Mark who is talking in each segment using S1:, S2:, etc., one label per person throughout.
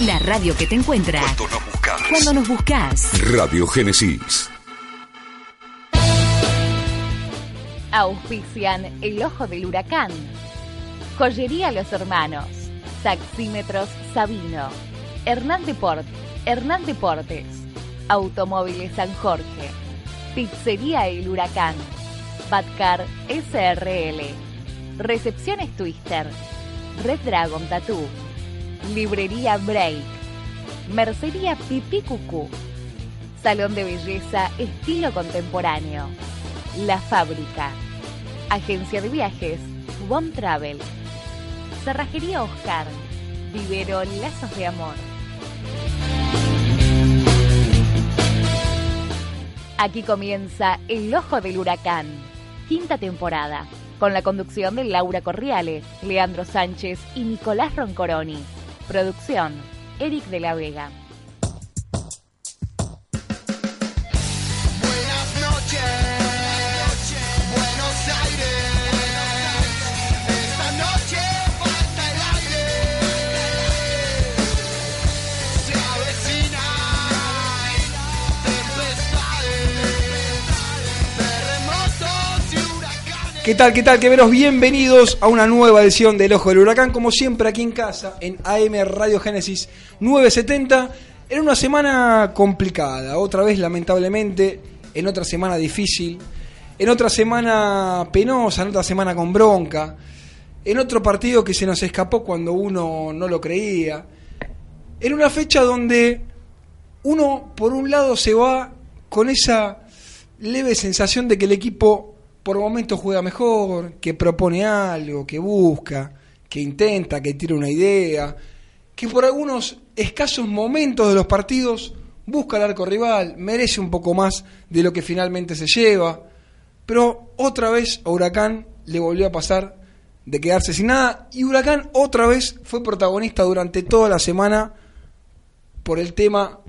S1: La radio que te encuentra
S2: Cuando nos buscas.
S1: cuando nos buscas.
S2: Radio Génesis.
S3: Auspician El Ojo del Huracán. Joyería Los Hermanos. Taxímetros Sabino. Hernán Deport, Hernán Deportes. Automóviles San Jorge. Pizzería El Huracán. Batcar SRL. Recepciones Twister. Red Dragon Tattoo. Librería Break. Mercería Pipí Cucú. Salón de belleza estilo contemporáneo. La Fábrica. Agencia de viajes. One Travel. Cerrajería Oscar. Vivero Lazos de Amor. Aquí comienza El Ojo del Huracán, quinta temporada, con la conducción de Laura Corriale, Leandro Sánchez y Nicolás Roncoroni. Producción, Eric de la Vega.
S4: ¿Qué tal, qué tal, queveros? Bienvenidos a una nueva edición del Ojo del Huracán, como siempre aquí en casa, en AM Radio Génesis 970. Era una semana complicada, otra vez lamentablemente, en otra semana difícil, en otra semana penosa, en otra semana con bronca, en otro partido que se nos escapó cuando uno no lo creía, en una fecha donde uno por un lado se va con esa leve sensación de que el equipo por momentos juega mejor, que propone algo, que busca, que intenta, que tira una idea, que por algunos escasos momentos de los partidos busca el arco rival, merece un poco más de lo que finalmente se lleva, pero otra vez a Huracán le volvió a pasar de quedarse sin nada y Huracán otra vez fue protagonista durante toda la semana por el tema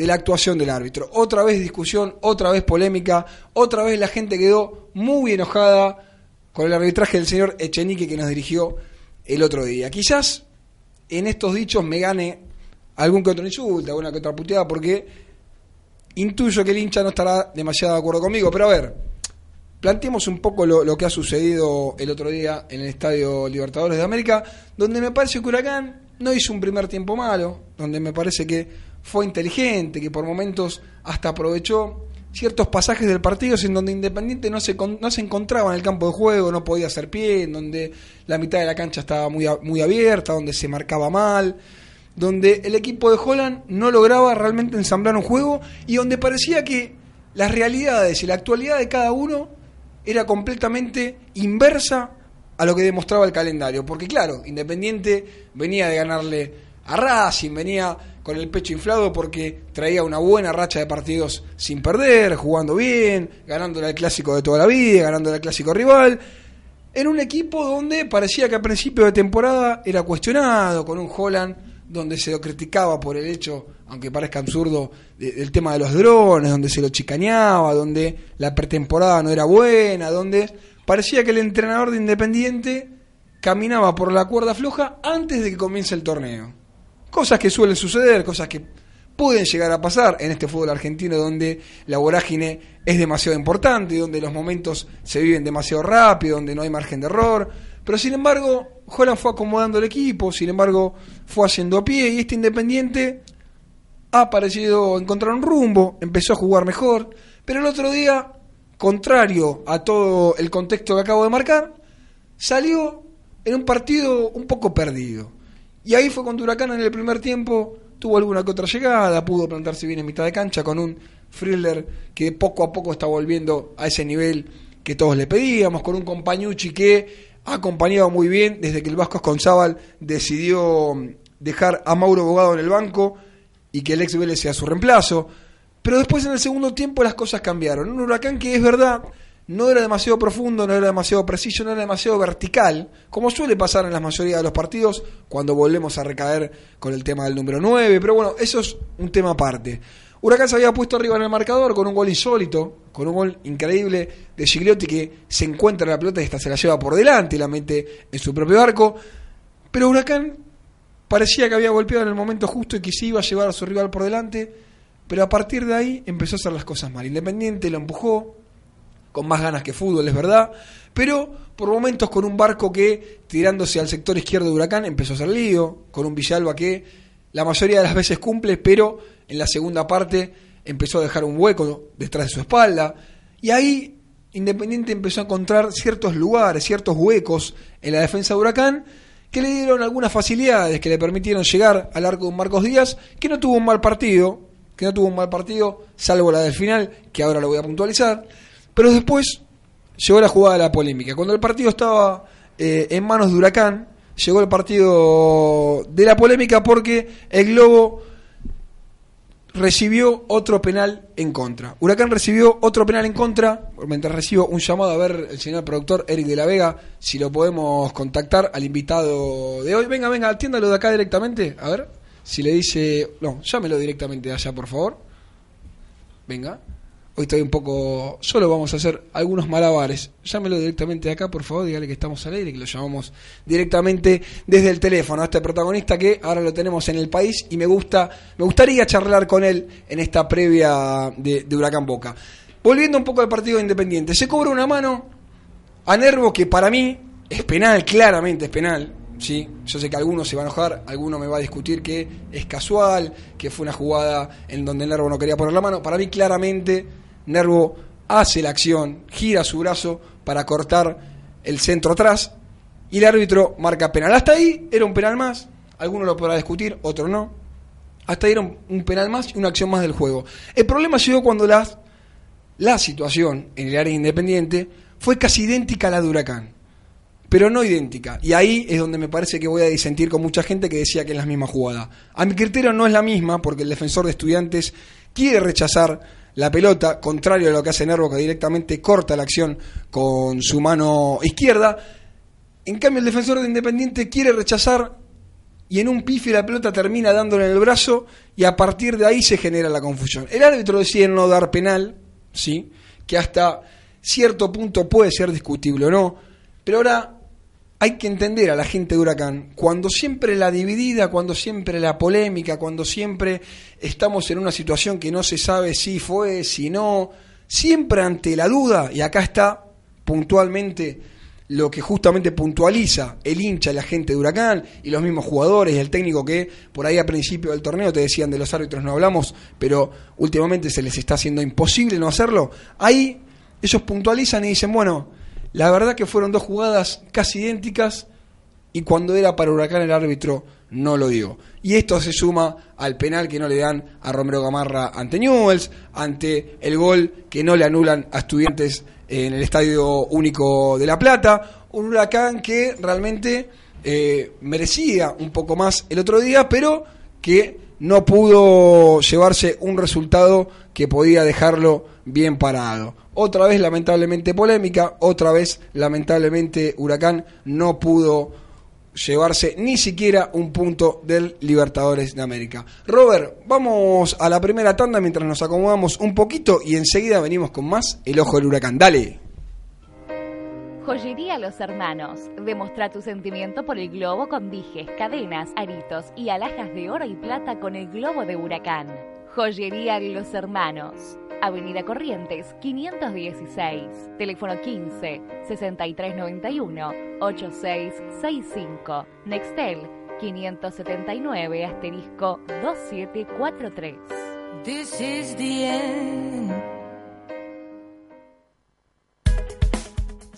S4: de la actuación del árbitro. Otra vez discusión, otra vez polémica, otra vez la gente quedó muy enojada con el arbitraje del señor Echenique que nos dirigió el otro día. Quizás en estos dichos me gane algún que otro insulto, alguna que otra puteada, porque intuyo que el hincha no estará demasiado de acuerdo conmigo. Pero a ver, planteemos un poco lo, lo que ha sucedido el otro día en el Estadio Libertadores de América, donde me parece que Huracán no hizo un primer tiempo malo, donde me parece que fue inteligente, que por momentos hasta aprovechó ciertos pasajes del partido en donde Independiente no se, no se encontraba en el campo de juego, no podía hacer pie, en donde la mitad de la cancha estaba muy, muy abierta, donde se marcaba mal, donde el equipo de Holland no lograba realmente ensamblar un juego y donde parecía que las realidades y la actualidad de cada uno era completamente inversa a lo que demostraba el calendario. Porque claro, Independiente venía de ganarle a Racing, venía con el pecho inflado porque traía una buena racha de partidos sin perder, jugando bien, ganándole al clásico de toda la vida, ganándole al clásico rival. En un equipo donde parecía que a principio de temporada era cuestionado, con un Holland donde se lo criticaba por el hecho, aunque parezca absurdo, de- del tema de los drones, donde se lo chicaneaba, donde la pretemporada no era buena, donde parecía que el entrenador de Independiente caminaba por la cuerda floja antes de que comience el torneo. Cosas que suelen suceder, cosas que pueden llegar a pasar en este fútbol argentino donde la vorágine es demasiado importante, donde los momentos se viven demasiado rápido, donde no hay margen de error. Pero sin embargo, Holland fue acomodando el equipo, sin embargo, fue haciendo a pie y este Independiente ha parecido encontrar un rumbo, empezó a jugar mejor, pero el otro día, contrario a todo el contexto que acabo de marcar, salió en un partido un poco perdido. Y ahí fue cuando Huracán en el primer tiempo tuvo alguna que otra llegada, pudo plantarse bien en mitad de cancha con un thriller que poco a poco está volviendo a ese nivel que todos le pedíamos, con un compañucci que ha acompañado muy bien desde que el Vasco Esconzábal decidió dejar a Mauro Bogado en el banco y que el ex Vélez sea su reemplazo. Pero después en el segundo tiempo las cosas cambiaron. Un huracán que es verdad, no era demasiado profundo, no era demasiado preciso, no era demasiado vertical, como suele pasar en la mayoría de los partidos cuando volvemos a recaer con el tema del número 9. Pero bueno, eso es un tema aparte. Huracán se había puesto arriba en el marcador con un gol insólito, con un gol increíble de Gigliotti que se encuentra en la pelota y esta se la lleva por delante y la mete en su propio arco. Pero Huracán parecía que había golpeado en el momento justo y que se iba a llevar a su rival por delante, pero a partir de ahí empezó a hacer las cosas mal. Independiente lo empujó, con más ganas que fútbol, es verdad, pero por momentos con un barco que, tirándose al sector izquierdo de Huracán, empezó a hacer lío, con un Villalba que la mayoría de las veces cumple, pero en la segunda parte empezó a dejar un hueco detrás de su espalda, y ahí Independiente empezó a encontrar ciertos lugares, ciertos huecos en la defensa de Huracán, que le dieron algunas facilidades, que le permitieron llegar al arco de Marcos Díaz, que no tuvo un mal partido, que no tuvo un mal partido, salvo la del final, que ahora lo voy a puntualizar, pero después llegó la jugada de la polémica. Cuando el partido estaba eh, en manos de Huracán, llegó el partido de la polémica porque el Globo recibió otro penal en contra. Huracán recibió otro penal en contra, mientras recibo un llamado a ver el señor productor Eric de la Vega, si lo podemos contactar al invitado de hoy. Venga, venga, atiéndalo de acá directamente, a ver, si le dice, no, llámelo directamente de allá, por favor. Venga. Hoy estoy un poco solo, vamos a hacer algunos malabares. Llámelo directamente de acá, por favor, dígale que estamos al aire, que lo llamamos directamente desde el teléfono a este protagonista que ahora lo tenemos en el país y me gusta, me gustaría charlar con él en esta previa de, de Huracán Boca. Volviendo un poco al partido de Independiente, se cobra una mano a Nervo que para mí es penal, claramente es penal. Sí, yo sé que algunos se van a enojar, alguno me va a discutir que es casual, que fue una jugada en donde Nervo no quería poner la mano. Para mí claramente Nervo hace la acción, gira su brazo para cortar el centro atrás y el árbitro marca penal. Hasta ahí era un penal más, alguno lo podrá discutir, otro no. Hasta ahí era un, penal más y una acción más del juego. El problema llegó cuando la situación en el área independiente fue casi idéntica a la de Huracán, pero no idéntica. Y ahí es donde me parece que voy a disentir con mucha gente que decía que es la misma jugada. A mi criterio no es la misma porque el defensor de estudiantes quiere rechazar la pelota, contrario a lo que hace Nervo, que directamente corta la acción con su mano izquierda. En cambio, el defensor de Independiente quiere rechazar y en un pife la pelota termina dándole en el brazo y a partir de ahí se genera la confusión. El árbitro decide no dar penal, sí, que hasta cierto punto puede ser discutible o no, pero ahora hay que entender a la gente de Huracán, cuando siempre la dividida, cuando siempre la polémica, cuando siempre estamos en una situación que no se sabe si fue, si no, siempre ante la duda, y acá está puntualmente lo que justamente puntualiza el hincha, la gente de Huracán y los mismos jugadores y el técnico que por ahí a principio del torneo te decían de los árbitros no hablamos, pero últimamente se les está haciendo imposible no hacerlo. Ahí ellos puntualizan y dicen, bueno, la verdad que fueron dos jugadas casi idénticas y cuando era para Huracán el árbitro no lo dio. Y esto se suma al penal que no le dan a Romero Gamarra ante Newells, ante el gol que no le anulan a estudiantes en el Estadio Único de La Plata. Un huracán que realmente eh, merecía un poco más el otro día, pero que no pudo llevarse un resultado que podía dejarlo bien parado. Otra vez lamentablemente polémica, otra vez lamentablemente Huracán no pudo llevarse ni siquiera un punto del Libertadores de América. Robert, vamos a la primera tanda mientras nos acomodamos un poquito y enseguida venimos con más El Ojo del Huracán. Dale.
S3: Joyería Los Hermanos. Demostra tu sentimiento por el globo con dijes, cadenas, aritos y alhajas de oro y plata con el globo de huracán. Joyería Los Hermanos. Avenida Corrientes 516. Teléfono 15 6391 8665. Nextel 579 asterisco 2743.
S5: This is the end.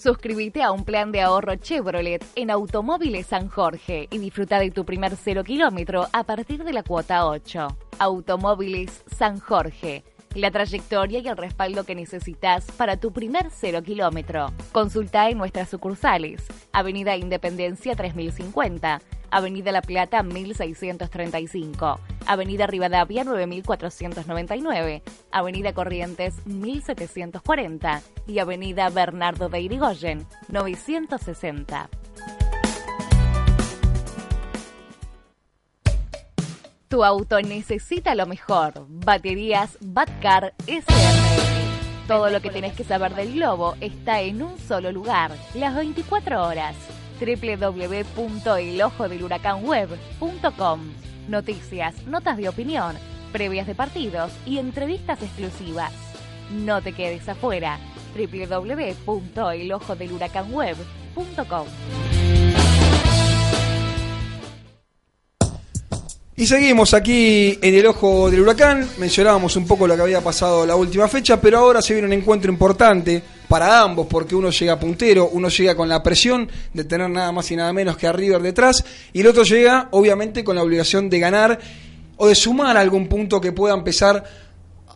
S3: Suscríbete a un plan de ahorro Chevrolet en Automóviles San Jorge y disfruta de tu primer cero kilómetro a partir de la cuota 8. Automóviles San Jorge. La trayectoria y el respaldo que necesitas para tu primer cero kilómetro. Consulta en nuestras sucursales. Avenida Independencia 3050, Avenida La Plata 1635, Avenida Rivadavia 9499, Avenida Corrientes 1740 y Avenida Bernardo de Irigoyen 960. Tu auto necesita lo mejor. Baterías Batcar SRL. Todo lo que tenés que saber del globo está en un solo lugar, las 24 horas. www.elojodelhuracanweb.com Noticias, notas de opinión, previas de partidos y entrevistas exclusivas. No te quedes afuera. www.elojodelhuracanweb.com
S4: Y seguimos aquí en el ojo del huracán. Mencionábamos un poco lo que había pasado la última fecha, pero ahora se viene un encuentro importante para ambos, porque uno llega puntero, uno llega con la presión de tener nada más y nada menos que a River detrás, y el otro llega, obviamente, con la obligación de ganar o de sumar algún punto que pueda empezar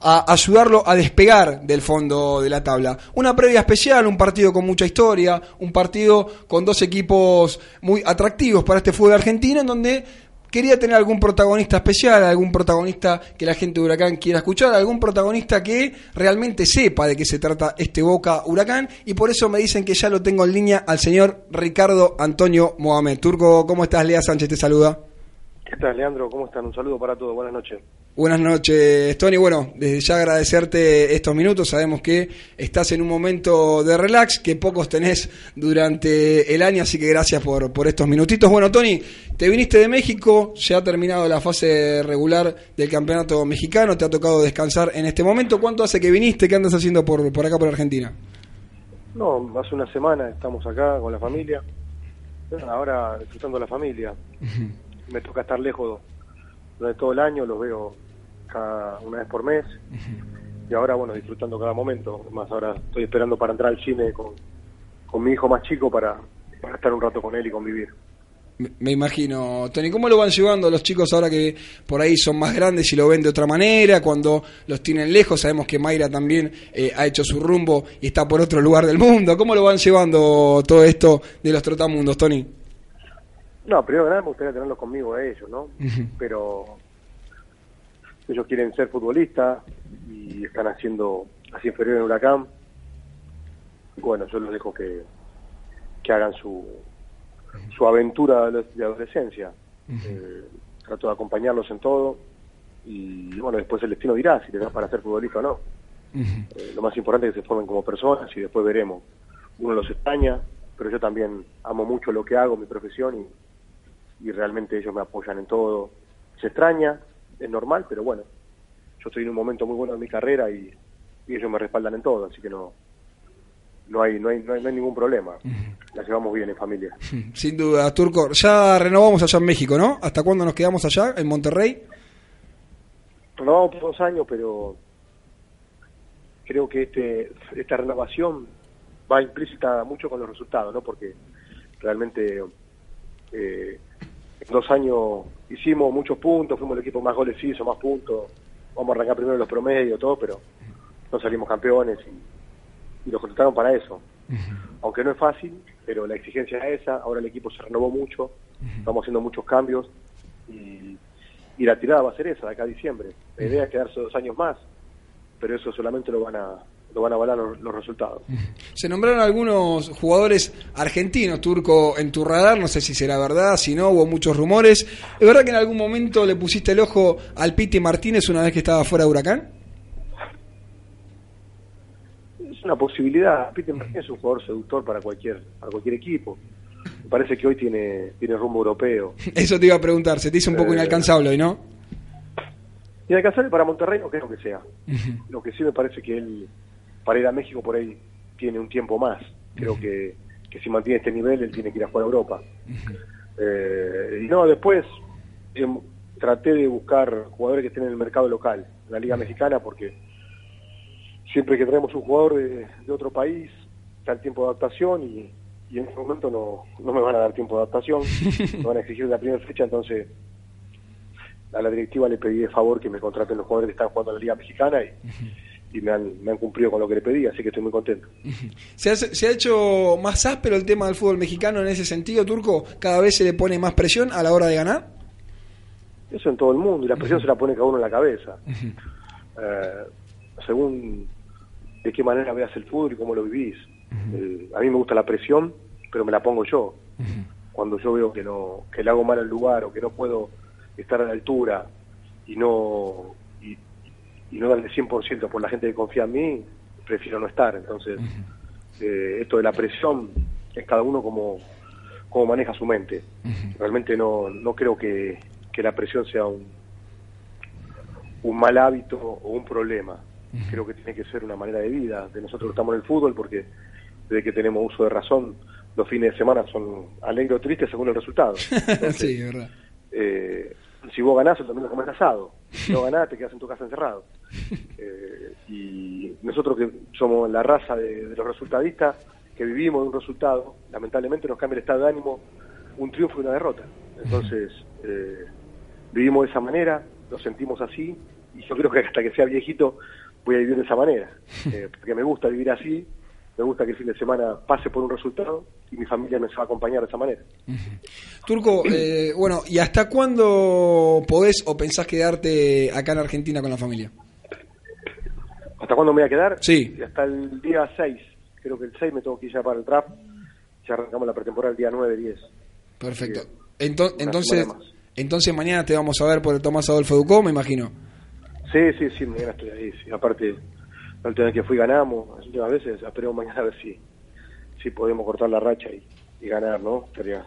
S4: a ayudarlo a despegar del fondo de la tabla. Una previa especial, un partido con mucha historia, un partido con dos equipos muy atractivos para este fútbol argentino, en donde quería tener algún protagonista especial, algún protagonista que la gente de Huracán quiera escuchar, algún protagonista que realmente sepa de qué se trata este Boca Huracán y por eso me dicen que ya lo tengo en línea al señor Ricardo Antonio Mohamed. Turco, ¿cómo estás? Lea Sánchez te saluda.
S6: ¿Qué tal, Leandro? ¿Cómo están? Un saludo para todos. Buenas noches.
S4: Buenas noches, Tony. Bueno, desde ya agradecerte estos minutos. Sabemos que estás en un momento de relax, que pocos tenés durante el año, así que gracias por, por estos minutitos. Bueno, Tony, te viniste de México, ya ha terminado la fase regular del campeonato mexicano, te ha tocado descansar en este momento. ¿Cuánto hace que viniste? ¿Qué andas haciendo por, por acá, por Argentina?
S6: No, hace una semana estamos acá con la familia. Ahora disfrutando la familia. Me toca estar lejos durante todo el año, los veo cada una vez por mes. Y ahora, bueno, disfrutando cada momento. Más ahora estoy esperando para entrar al cine con, con mi hijo más chico para, para estar un rato con él y convivir.
S4: Me- Me imagino, Tony, ¿cómo lo van llevando los chicos ahora que por ahí son más grandes y lo ven de otra manera? Cuando los tienen lejos, sabemos que Mayra también eh, ha hecho su rumbo y está por otro lugar del mundo. ¿Cómo lo van llevando todo esto de los trotamundos, Tony?
S6: No, primero que nada me gustaría tenerlos conmigo a ellos, ¿no? Pero ellos quieren ser futbolistas y están haciendo así inferior en Huracán. Bueno, yo los dejo que, que hagan su, su aventura de adolescencia. Eh, trato de acompañarlos en todo y bueno, después el destino dirá si les da para ser futbolista o no. Eh, lo más importante es que se formen como personas y después veremos. Uno los extraña, pero yo también amo mucho lo que hago, mi profesión, y, y realmente ellos me apoyan en todo. Se extraña, es normal, pero bueno, yo estoy en un momento muy bueno de mi carrera y, y ellos me respaldan en todo, así que no no hay no hay, no hay, no hay ningún problema. La llevamos bien en familia.
S4: Sin duda, Turco. Ya renovamos allá en México, ¿no? ¿Hasta cuándo nos quedamos allá, en Monterrey?
S6: renovamos por dos años, pero creo que este esta renovación va implícita mucho con los resultados, ¿no? Porque realmente eh, en dos años hicimos muchos puntos, fuimos el equipo más goles hizo, más puntos, vamos a arrancar primero los promedios, todo, pero no salimos campeones y, y los contrataron para eso. Aunque no es fácil, pero la exigencia es esa, ahora el equipo se renovó mucho, estamos haciendo muchos cambios y, y la tirada va a ser esa, de acá a diciembre. La idea es quedarse dos años más, pero eso solamente lo van a lo van a avalar los, los resultados.
S4: Se nombraron algunos jugadores argentinos, Turco, en tu radar, no sé si será verdad, si no, hubo muchos rumores. ¿Es verdad que en algún momento le pusiste el ojo al Piti Martínez una vez que estaba fuera de Huracán?
S6: Es una posibilidad. Peter Martínez es un jugador seductor para cualquier para cualquier equipo. Me parece que hoy tiene tiene rumbo europeo.
S4: Eso te iba a preguntar, se te hizo un poco
S6: Eh,
S4: inalcanzable hoy, ¿no?
S6: Y alcanzable para Monterrey no creo que sea. Lo que sí me parece que él, para ir a México por ahí, tiene un tiempo más. Creo que, que si mantiene este nivel, él tiene que ir a jugar a Europa. Eh, y no, después em, traté de buscar jugadores que estén en el mercado local, en la Liga Mexicana, porque siempre que traemos un jugador de, de otro país, está el tiempo de adaptación y, y en este momento no, no me van a dar tiempo de adaptación, me van a exigir la primera fecha, entonces a la directiva le pedí de favor que me contraten los jugadores que están jugando en la Liga Mexicana y, y me han, me han cumplido con lo que le pedí, así que estoy muy contento.
S4: ¿Se ha, se ha hecho más áspero el tema del fútbol mexicano en ese sentido, Turco? ¿Cada vez se le pone más presión a la hora de ganar?
S6: Eso en todo el mundo, y la presión se la pone cada uno en la cabeza. Eh, según de qué manera veas el fútbol y cómo lo vivís. A mí me gusta la presión, pero me la pongo yo. Cuando yo veo que no que le hago mal al lugar o que no puedo estar a la altura y no y, no darle 100% por la gente que confía en mí, prefiero no estar. Entonces, eh, esto de la presión es cada uno como, como maneja su mente. Realmente no, no creo que, que la presión sea un, un mal hábito o un problema. Creo que tiene que ser una manera de vida de nosotros que estamos en el fútbol porque desde que tenemos uso de razón los fines de semana son alegres o tristes según el resultado. Entonces,
S4: sí, verdad.
S6: eh, si vos ganás, el domingo comes asado. Si no ganás, te quedas en tu casa encerrado. Eh, y nosotros que somos la raza de, de los resultadistas, que vivimos de un resultado, lamentablemente nos cambia el estado de ánimo un triunfo y una derrota. Entonces, eh, vivimos de esa manera, lo sentimos así, y yo creo que hasta que sea viejito voy a vivir de esa manera. Eh, porque me gusta vivir así, me gusta que el fin de semana pase por un resultado y mi familia me va a acompañar de esa manera.
S4: Turco, eh, bueno, ¿y hasta cuándo podés o pensás quedarte acá en Argentina con la familia?
S6: ¿Hasta cuándo me voy a quedar?
S4: Sí.
S6: Hasta el día 6. Creo que el 6 me tengo que ir ya para el draft. Ya arrancamos la pretemporada el día 9, 10.
S4: Perfecto. Ento- entonces, entonces mañana te vamos a ver por el Tomás Adolfo Ducó, me imagino.
S6: Sí, sí, sí, mañana estoy ahí. Sí. Aparte, la última vez que fui ganamos, las últimas veces, esperemos mañana a ver si, si podemos cortar la racha y, y ganar, ¿no? Estaría,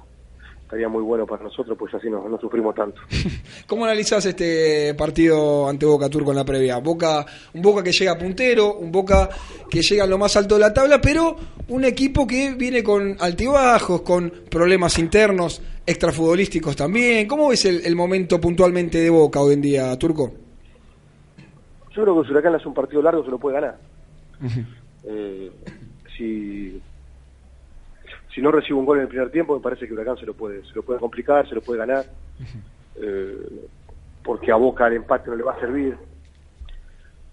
S6: estaría muy bueno para nosotros, pues así no, no sufrimos tanto.
S4: ¿Cómo analizás este partido ante Boca Turco en la previa? Boca, un Boca que llega puntero, un Boca que llega a lo más alto de la tabla, pero un equipo que viene con altibajos, con problemas internos, extrafutbolísticos también. ¿Cómo ves el, el momento puntualmente de Boca hoy en día, Turco?
S6: Yo creo que Huracán hace un partido largo se lo puede ganar. Eh, si, si no recibe un gol en el primer tiempo, me parece que Huracán se lo puede, se lo puede complicar, se lo puede ganar, eh, porque a Boca el empate no le va a servir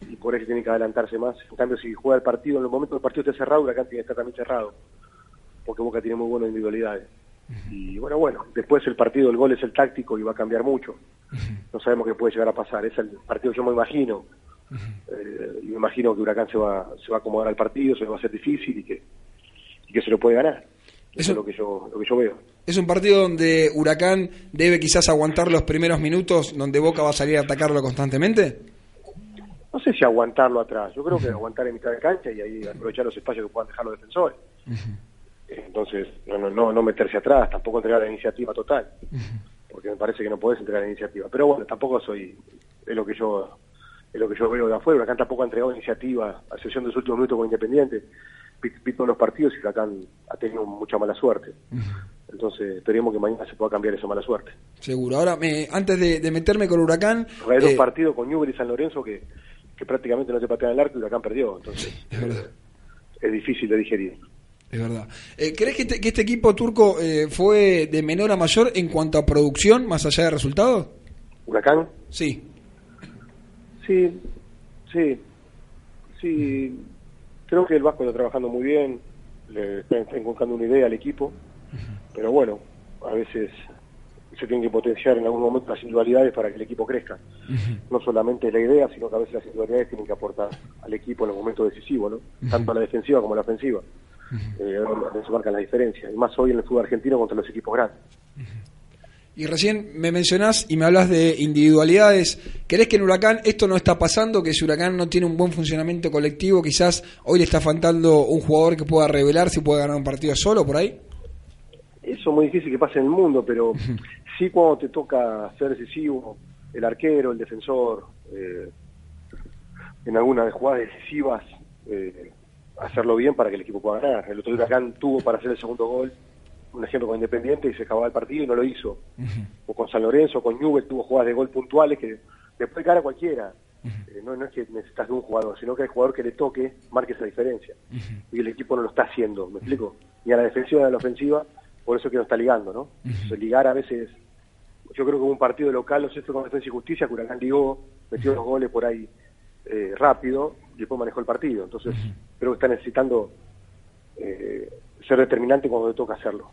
S6: y por eso tiene que adelantarse más. En cambio, si juega el partido, en el momento que el partido esté cerrado, Huracán tiene que estar también cerrado, porque Boca tiene muy buenas individualidades. Y bueno, bueno, después el partido, el gol es el táctico y va a cambiar mucho. No sabemos qué puede llegar a pasar. Es el partido que yo me imagino. Eh, y me imagino que Huracán se va, se va a acomodar al partido, se le va a hacer difícil y que, y que se lo puede ganar. Eso, es lo que yo, lo que yo veo.
S4: Es un partido donde Huracán debe quizás aguantar los primeros minutos, donde Boca va a salir a atacarlo constantemente.
S6: No sé si aguantarlo atrás. Yo creo que aguantar en mitad de cancha y ahí aprovechar los espacios que puedan dejar los defensores. Entonces, no, no, no, no meterse atrás, tampoco entregar la iniciativa total. Porque me parece que no podés entregar la iniciativa. Pero bueno, tampoco soy. Es lo que yo es lo que yo veo de afuera. Huracán tampoco ha entregado iniciativa, a excepción de los últimos minutos con Independiente. Todos los partidos y Huracán ha tenido mucha mala suerte. Entonces, esperemos que mañana se pueda cambiar esa mala suerte.
S4: Seguro. Ahora, me, antes de, de meterme con Huracán...
S6: Hay
S4: eh,
S6: partidos con Newell y San Lorenzo que, que prácticamente no te patean el arco y Huracán perdió. Entonces,
S4: Es verdad.
S6: es difícil de digerir.
S4: Es verdad. Eh, ¿Crees que este, que este equipo turco eh, fue de menor a mayor en cuanto a producción, más allá de resultados?
S6: ¿Huracán?
S4: Sí.
S6: Sí, sí, sí. Creo que el Vasco está trabajando muy bien, le está, está encontrando una idea al equipo, pero bueno, a veces se tienen que potenciar en algún momento las individualidades para que el equipo crezca. No solamente la idea, sino que a veces las individualidades tienen que aportar al equipo en los momentos decisivos, ¿no? Tanto a la defensiva como a la ofensiva. Eh, donde se marcan las diferencias, y más hoy en el fútbol argentino contra los equipos grandes.
S4: Y recién me mencionás y me hablas de individualidades. ¿Crees que en Huracán esto no está pasando? Que si Huracán no tiene un buen funcionamiento colectivo, quizás hoy le está faltando un jugador que pueda revelar si puede ganar un partido solo por ahí?
S6: Eso es muy difícil que pase en el mundo, pero sí cuando te toca ser decisivo, el arquero, el defensor, eh, en algunas jugadas decisivas, eh, hacerlo bien para que el equipo pueda ganar. El otro Huracán tuvo para hacer el segundo gol, un ejemplo con Independiente, y se acababa el partido y no lo hizo. O con San Lorenzo, con Newell, tuvo jugadas de gol puntuales que le puede caer a cualquiera. Eh, no, no es que necesitas de un jugador, sino que el jugador que le toque marque esa diferencia. Y el equipo no lo está haciendo, ¿me explico? Ni a la defensiva ni a la ofensiva, por eso es que no está ligando, ¿no? Entonces, ligar a veces, yo creo que un partido local, si fue con Defensa y Justicia, que Huracán ligó, metió los goles por ahí eh, rápido y después manejó el partido. Entonces, creo que está necesitando eh, ser determinante cuando le toca hacerlo.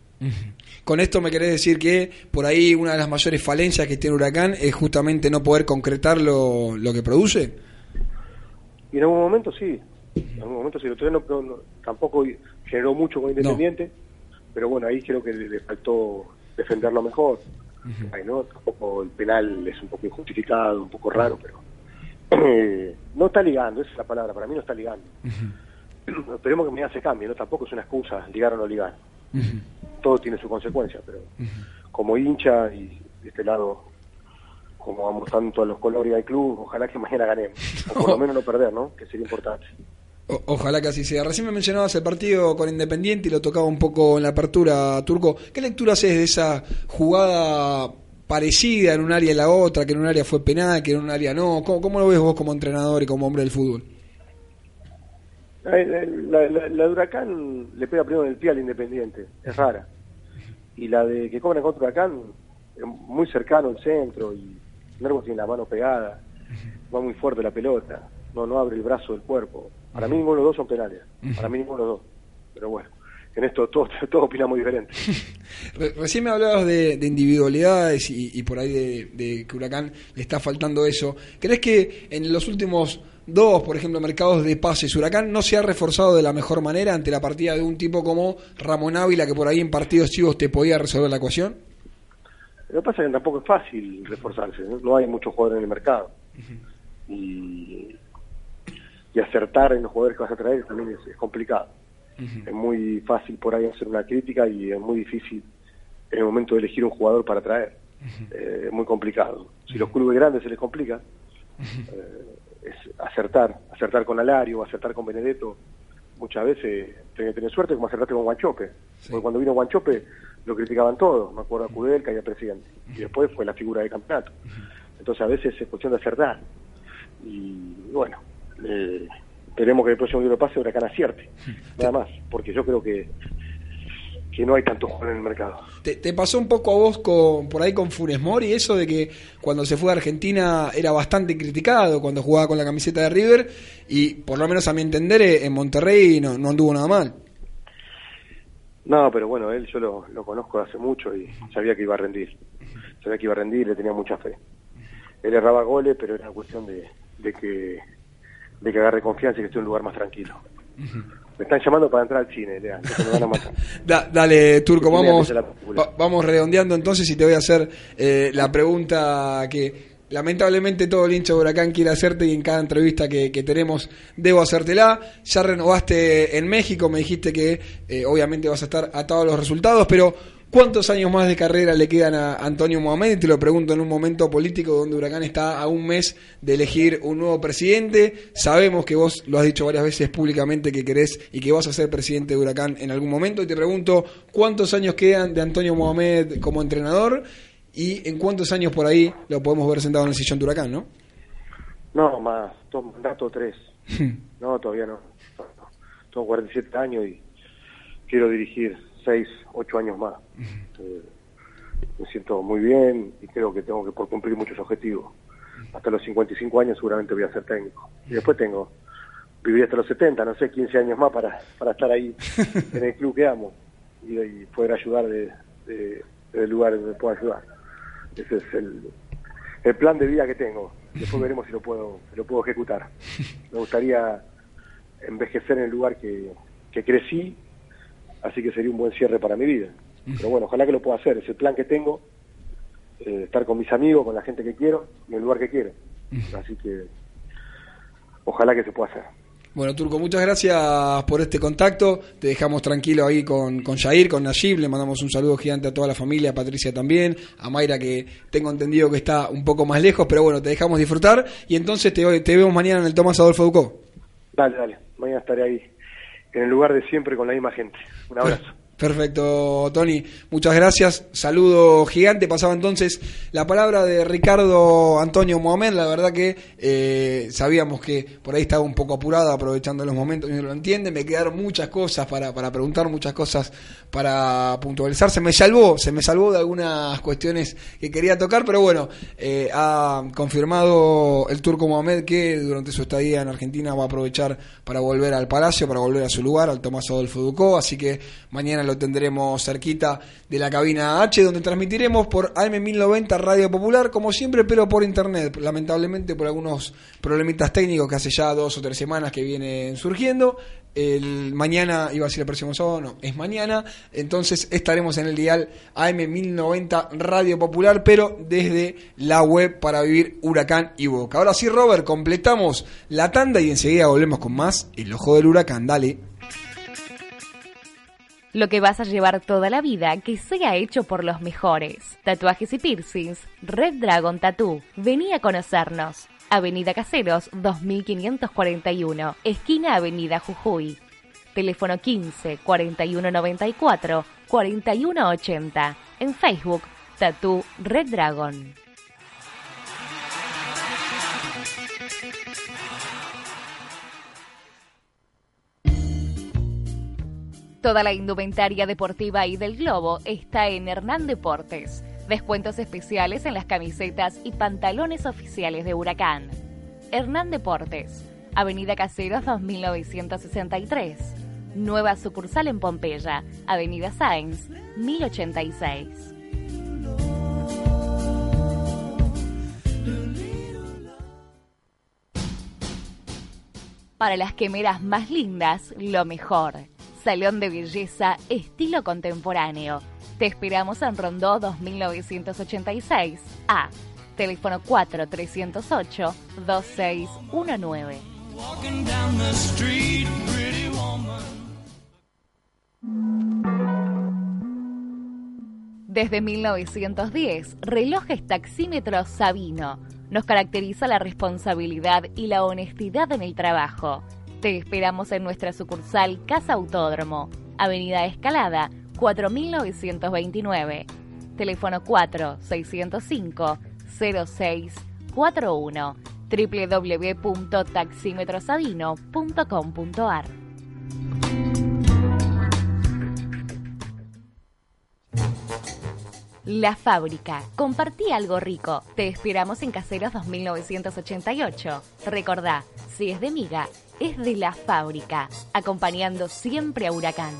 S4: Con esto me querés decir que por ahí una de las mayores falencias que tiene Huracán es justamente no poder concretar lo, lo que produce.
S6: Y en algún momento sí, en algún momento sí, el no- no- tampoco generó mucho con Independiente, pero bueno, ahí creo que le, le faltó defenderlo mejor. Ahí, ¿no? Tampoco el penal es un poco injustificado, un poco raro, pero eh, no está ligando, esa es la palabra, para mí no está ligando. Esperemos que mañana se cambie, ¿no? Tampoco es una excusa ligar o no ligar. Todo tiene su consecuencia, pero como hincha y de este lado, como vamos tanto a los colores del club, ojalá que mañana ganemos. O por lo menos no perder, ¿no? Que sería importante.
S4: O- ojalá que así sea. Recién me mencionabas el partido con Independiente y lo tocaba un poco en la apertura, Turco. ¿Qué lectura haces de esa jugada parecida en un área y la otra, que en un área fue penal, que en un área no? ¿Cómo, cómo lo ves vos como entrenador y como hombre del fútbol?
S6: La, de Huracán le pega primero en el pie al Independiente, es rara. Y la de que cobran contra Huracán, muy cercano al centro y Nervo tiene la mano pegada, va muy fuerte la pelota, no no abre el brazo del cuerpo. Para mí ninguno de los dos son penales, para mí ninguno de los dos. Pero bueno, en esto todos, todos opinamos diferente.
S4: Re- recién me hablabas de, de individualidades y, y por ahí de, de que Huracán le está faltando eso. ¿Crees que en los últimos dos, por ejemplo, mercados de pases, Huracán no se ha reforzado de la mejor manera ante la partida de un tipo como Ramón Ávila, que por ahí en partidos chivos te podía resolver la ecuación?
S6: Lo que pasa es que tampoco es fácil reforzarse, no, No hay muchos jugadores en el mercado. Y, y acertar en los jugadores que vas a traer también es, es complicado. Es muy fácil por ahí hacer una crítica y es muy difícil en el momento de elegir un jugador para traer. Eh, es muy complicado. Si los clubes grandes se les complica, eh, es acertar, acertar con Alario, acertar con Benedetto. Muchas veces tenés que tener suerte como acertaste con Guanchope. Porque cuando vino Guanchope lo criticaban todos, me acuerdo a Kudelka y al presidente. Y después fue la figura del campeonato. Entonces a veces es cuestión de acertar. Y bueno, eh, esperemos que el próximo libro pase Huracán acierte. Nada más, porque yo creo que que no hay tantos jugadores en el mercado.
S4: ¿Te, te pasó un poco a vos con, por ahí con Funes Mori eso de que cuando se fue a Argentina era bastante criticado cuando jugaba con la camiseta de River y por lo menos a mi entender eh, en Monterrey no, no anduvo nada mal?
S6: No, pero bueno, él yo lo, lo conozco hace mucho y sabía que iba a rendir. Sabía que iba a rendir y le tenía mucha fe. Él erraba goles, pero era cuestión de, de que de que agarre confianza y que esté en un lugar más tranquilo. Me están llamando para entrar al cine, Lea, entonces me van a matar.
S4: Da- dale, Turco, vamos, va- vamos redondeando entonces y te voy a hacer eh, la pregunta que lamentablemente todo el hincha de Huracán quiere hacerte y en cada entrevista que, tenemos debo hacértela. Ya renovaste en México, me dijiste que eh, obviamente vas a estar atado a los resultados, pero ¿cuántos años más de carrera le quedan a Antonio Mohamed? Y te lo pregunto en un momento político donde Huracán está a un mes de elegir un nuevo presidente. Sabemos que vos lo has dicho varias veces públicamente que querés y que vas a ser presidente de Huracán en algún momento. Y te pregunto, ¿cuántos años quedan de Antonio Mohamed como entrenador? Y en cuántos años por ahí lo podemos ver sentado en el sillón de Huracán, ¿no?
S6: No, más, dos mandatos, tres. No, todavía no. Tengo 47 años y quiero dirigir 6, 8 años más. Eh, me siento muy bien y creo que tengo que por cumplir muchos objetivos. Hasta los 55 años seguramente voy a ser técnico. Y después tengo, vivir hasta los 70, no sé, 15 años más para, para estar ahí en el club que amo y, y poder ayudar de, de, del lugar donde puedo ayudar. Ese es el, el plan de vida que tengo. Después veremos si lo puedo, si lo puedo ejecutar. Me gustaría envejecer en el lugar que, que crecí, así que sería un buen cierre para mi vida. Pero bueno, ojalá que lo pueda hacer. Es el plan que tengo, eh, estar con mis amigos, con la gente que quiero, en el lugar que quiero. Así que ojalá que se pueda hacer.
S4: Bueno, Turco, muchas gracias por este contacto. Te dejamos tranquilo ahí con, con Jair, con Nayib. Le mandamos un saludo gigante a toda la familia, a Patricia también, a Mayra que tengo entendido que está un poco más lejos, pero bueno, te dejamos disfrutar. Y entonces te, te vemos mañana en el Tomás Adolfo Ducó.
S6: Dale, dale. Mañana estaré ahí, en el lugar de siempre, con la misma gente. Un abrazo.
S4: Perfecto, Tony. Muchas gracias. Saludo gigante. Pasaba entonces la palabra de Ricardo Antonio Mohamed. La verdad que eh, sabíamos que por ahí estaba un poco apurado, aprovechando los momentos no lo entiende. Me quedaron muchas cosas para, para preguntar, muchas cosas para puntualizar. Se me salvó, se me salvó de algunas cuestiones que quería tocar, pero bueno, eh, ha confirmado el turco Mohamed que durante su estadía en Argentina va a aprovechar para volver al Palacio, para volver a su lugar, al Tomás Adolfo Ducó. Así que mañana lo tendremos cerquita de la cabina H, donde transmitiremos por AM1090 Radio Popular, como siempre, pero por internet. Lamentablemente, por algunos problemitas técnicos que hace ya dos o tres semanas que vienen surgiendo. El mañana, iba a decir el próximo sábado, no, es mañana. Entonces estaremos en el dial AM1090 Radio Popular, pero desde la web para vivir Huracán y Boca. Ahora sí, Robert, completamos la tanda y enseguida volvemos con más El Ojo del Huracán. Dale.
S3: Lo que vas a llevar toda la vida que sea hecho por los mejores. Tatuajes y piercings. Red Dragon Tattoo. Vení a conocernos. Avenida Caseros 2541. Esquina Avenida Jujuy. Teléfono 15 4194 4180. En Facebook, Tattoo Red Dragon. Toda la indumentaria deportiva y del globo está en Hernán Deportes. Descuentos especiales en las camisetas y pantalones oficiales de Huracán. Hernán Deportes, Avenida Caseros 2963. Nueva sucursal en Pompeya, Avenida Sáenz, 1086. Para las quemeras más lindas, lo mejor. Salón de belleza estilo contemporáneo. Te esperamos en Rondó 2986 A. Teléfono 4308 2619.
S7: Walking down the street, pretty woman.
S3: Desde 1910, Relojes Taxímetros Sabino. Nos caracteriza la responsabilidad y la honestidad en el trabajo. Te esperamos en nuestra sucursal Casa Autódromo, Avenida Escalada, 4929. Teléfono 4-605-0641 www.taximetrosadino.com.ar La Fábrica. Compartí algo rico. Te esperamos en Caseros 2988. Recordá, si es de miga, es de La Fábrica. Acompañando siempre a Huracán.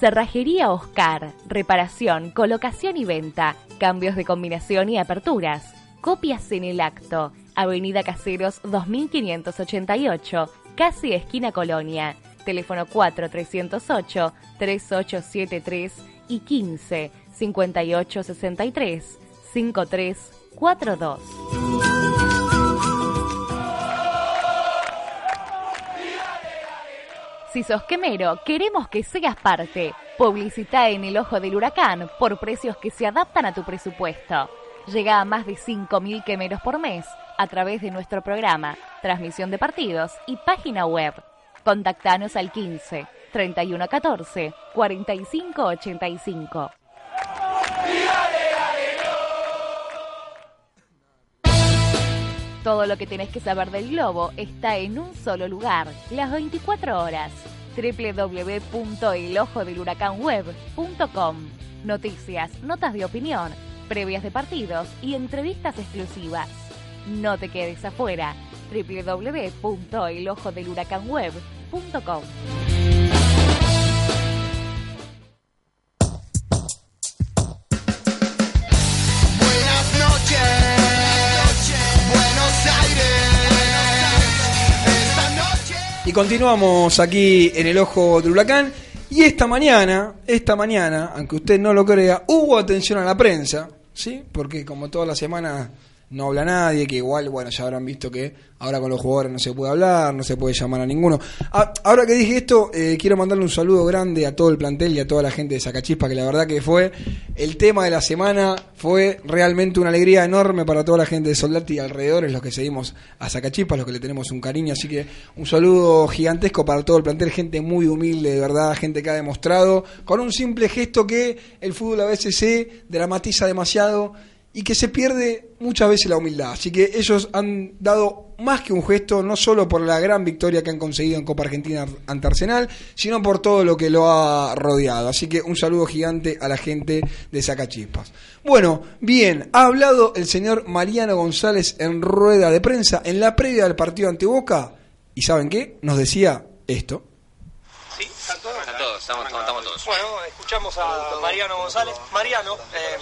S3: Cerrajería Oscar. Reparación, colocación y venta. Cambios de combinación y aperturas. Copias en el acto. Avenida Caseros 2588. Casi esquina Colonia. Teléfono 4308 3873 y 15 5863 5342. Si sos quemero, queremos que seas parte. Publicita en el ojo del huracán por precios que se adaptan a tu presupuesto. Llega a más de 5.000 quemeros por mes a través de nuestro programa, transmisión de partidos y página web. Contactanos al 15 3114 4585. Todo lo que tenés que saber del globo está en un solo lugar, las 24 horas. www.elojodelhuracanweb.com Noticias, notas de opinión, previas de partidos y entrevistas exclusivas. No te quedes afuera. www.elojodelhuracanweb.com
S4: Y continuamos aquí en el ojo del huracán. Y esta mañana, esta mañana, aunque usted no lo crea, hubo atención a la prensa, ¿sí? Porque como toda la semana no habla nadie, que igual, bueno, ya habrán visto que ahora con los jugadores no se puede hablar, no se puede llamar a ninguno. Ah, ahora que dije esto, eh, quiero mandarle un saludo grande a todo el plantel y a toda la gente de Sacachispa, que la verdad que fue el tema de la semana, fue realmente una alegría enorme para toda la gente de Soldati y alrededores, los que seguimos a Sacachispa, los que le tenemos un cariño, así que un saludo gigantesco para todo el plantel, gente muy humilde, de verdad, gente que ha demostrado con un simple gesto que el fútbol a veces se dramatiza demasiado y que se pierde muchas veces la humildad. Así que ellos han dado más que un gesto, no solo por la gran victoria que han conseguido en Copa Argentina ante Arsenal, sino por todo lo que lo ha rodeado. Así que un saludo gigante a la gente de Sacachispas. Bueno, bien, ha hablado el señor Mariano González en rueda de prensa en la previa del partido ante Boca. ¿Y saben qué? Nos decía esto.
S8: Estamos, estamos todos.
S9: Bueno, escuchamos a Mariano González. Mariano, eh,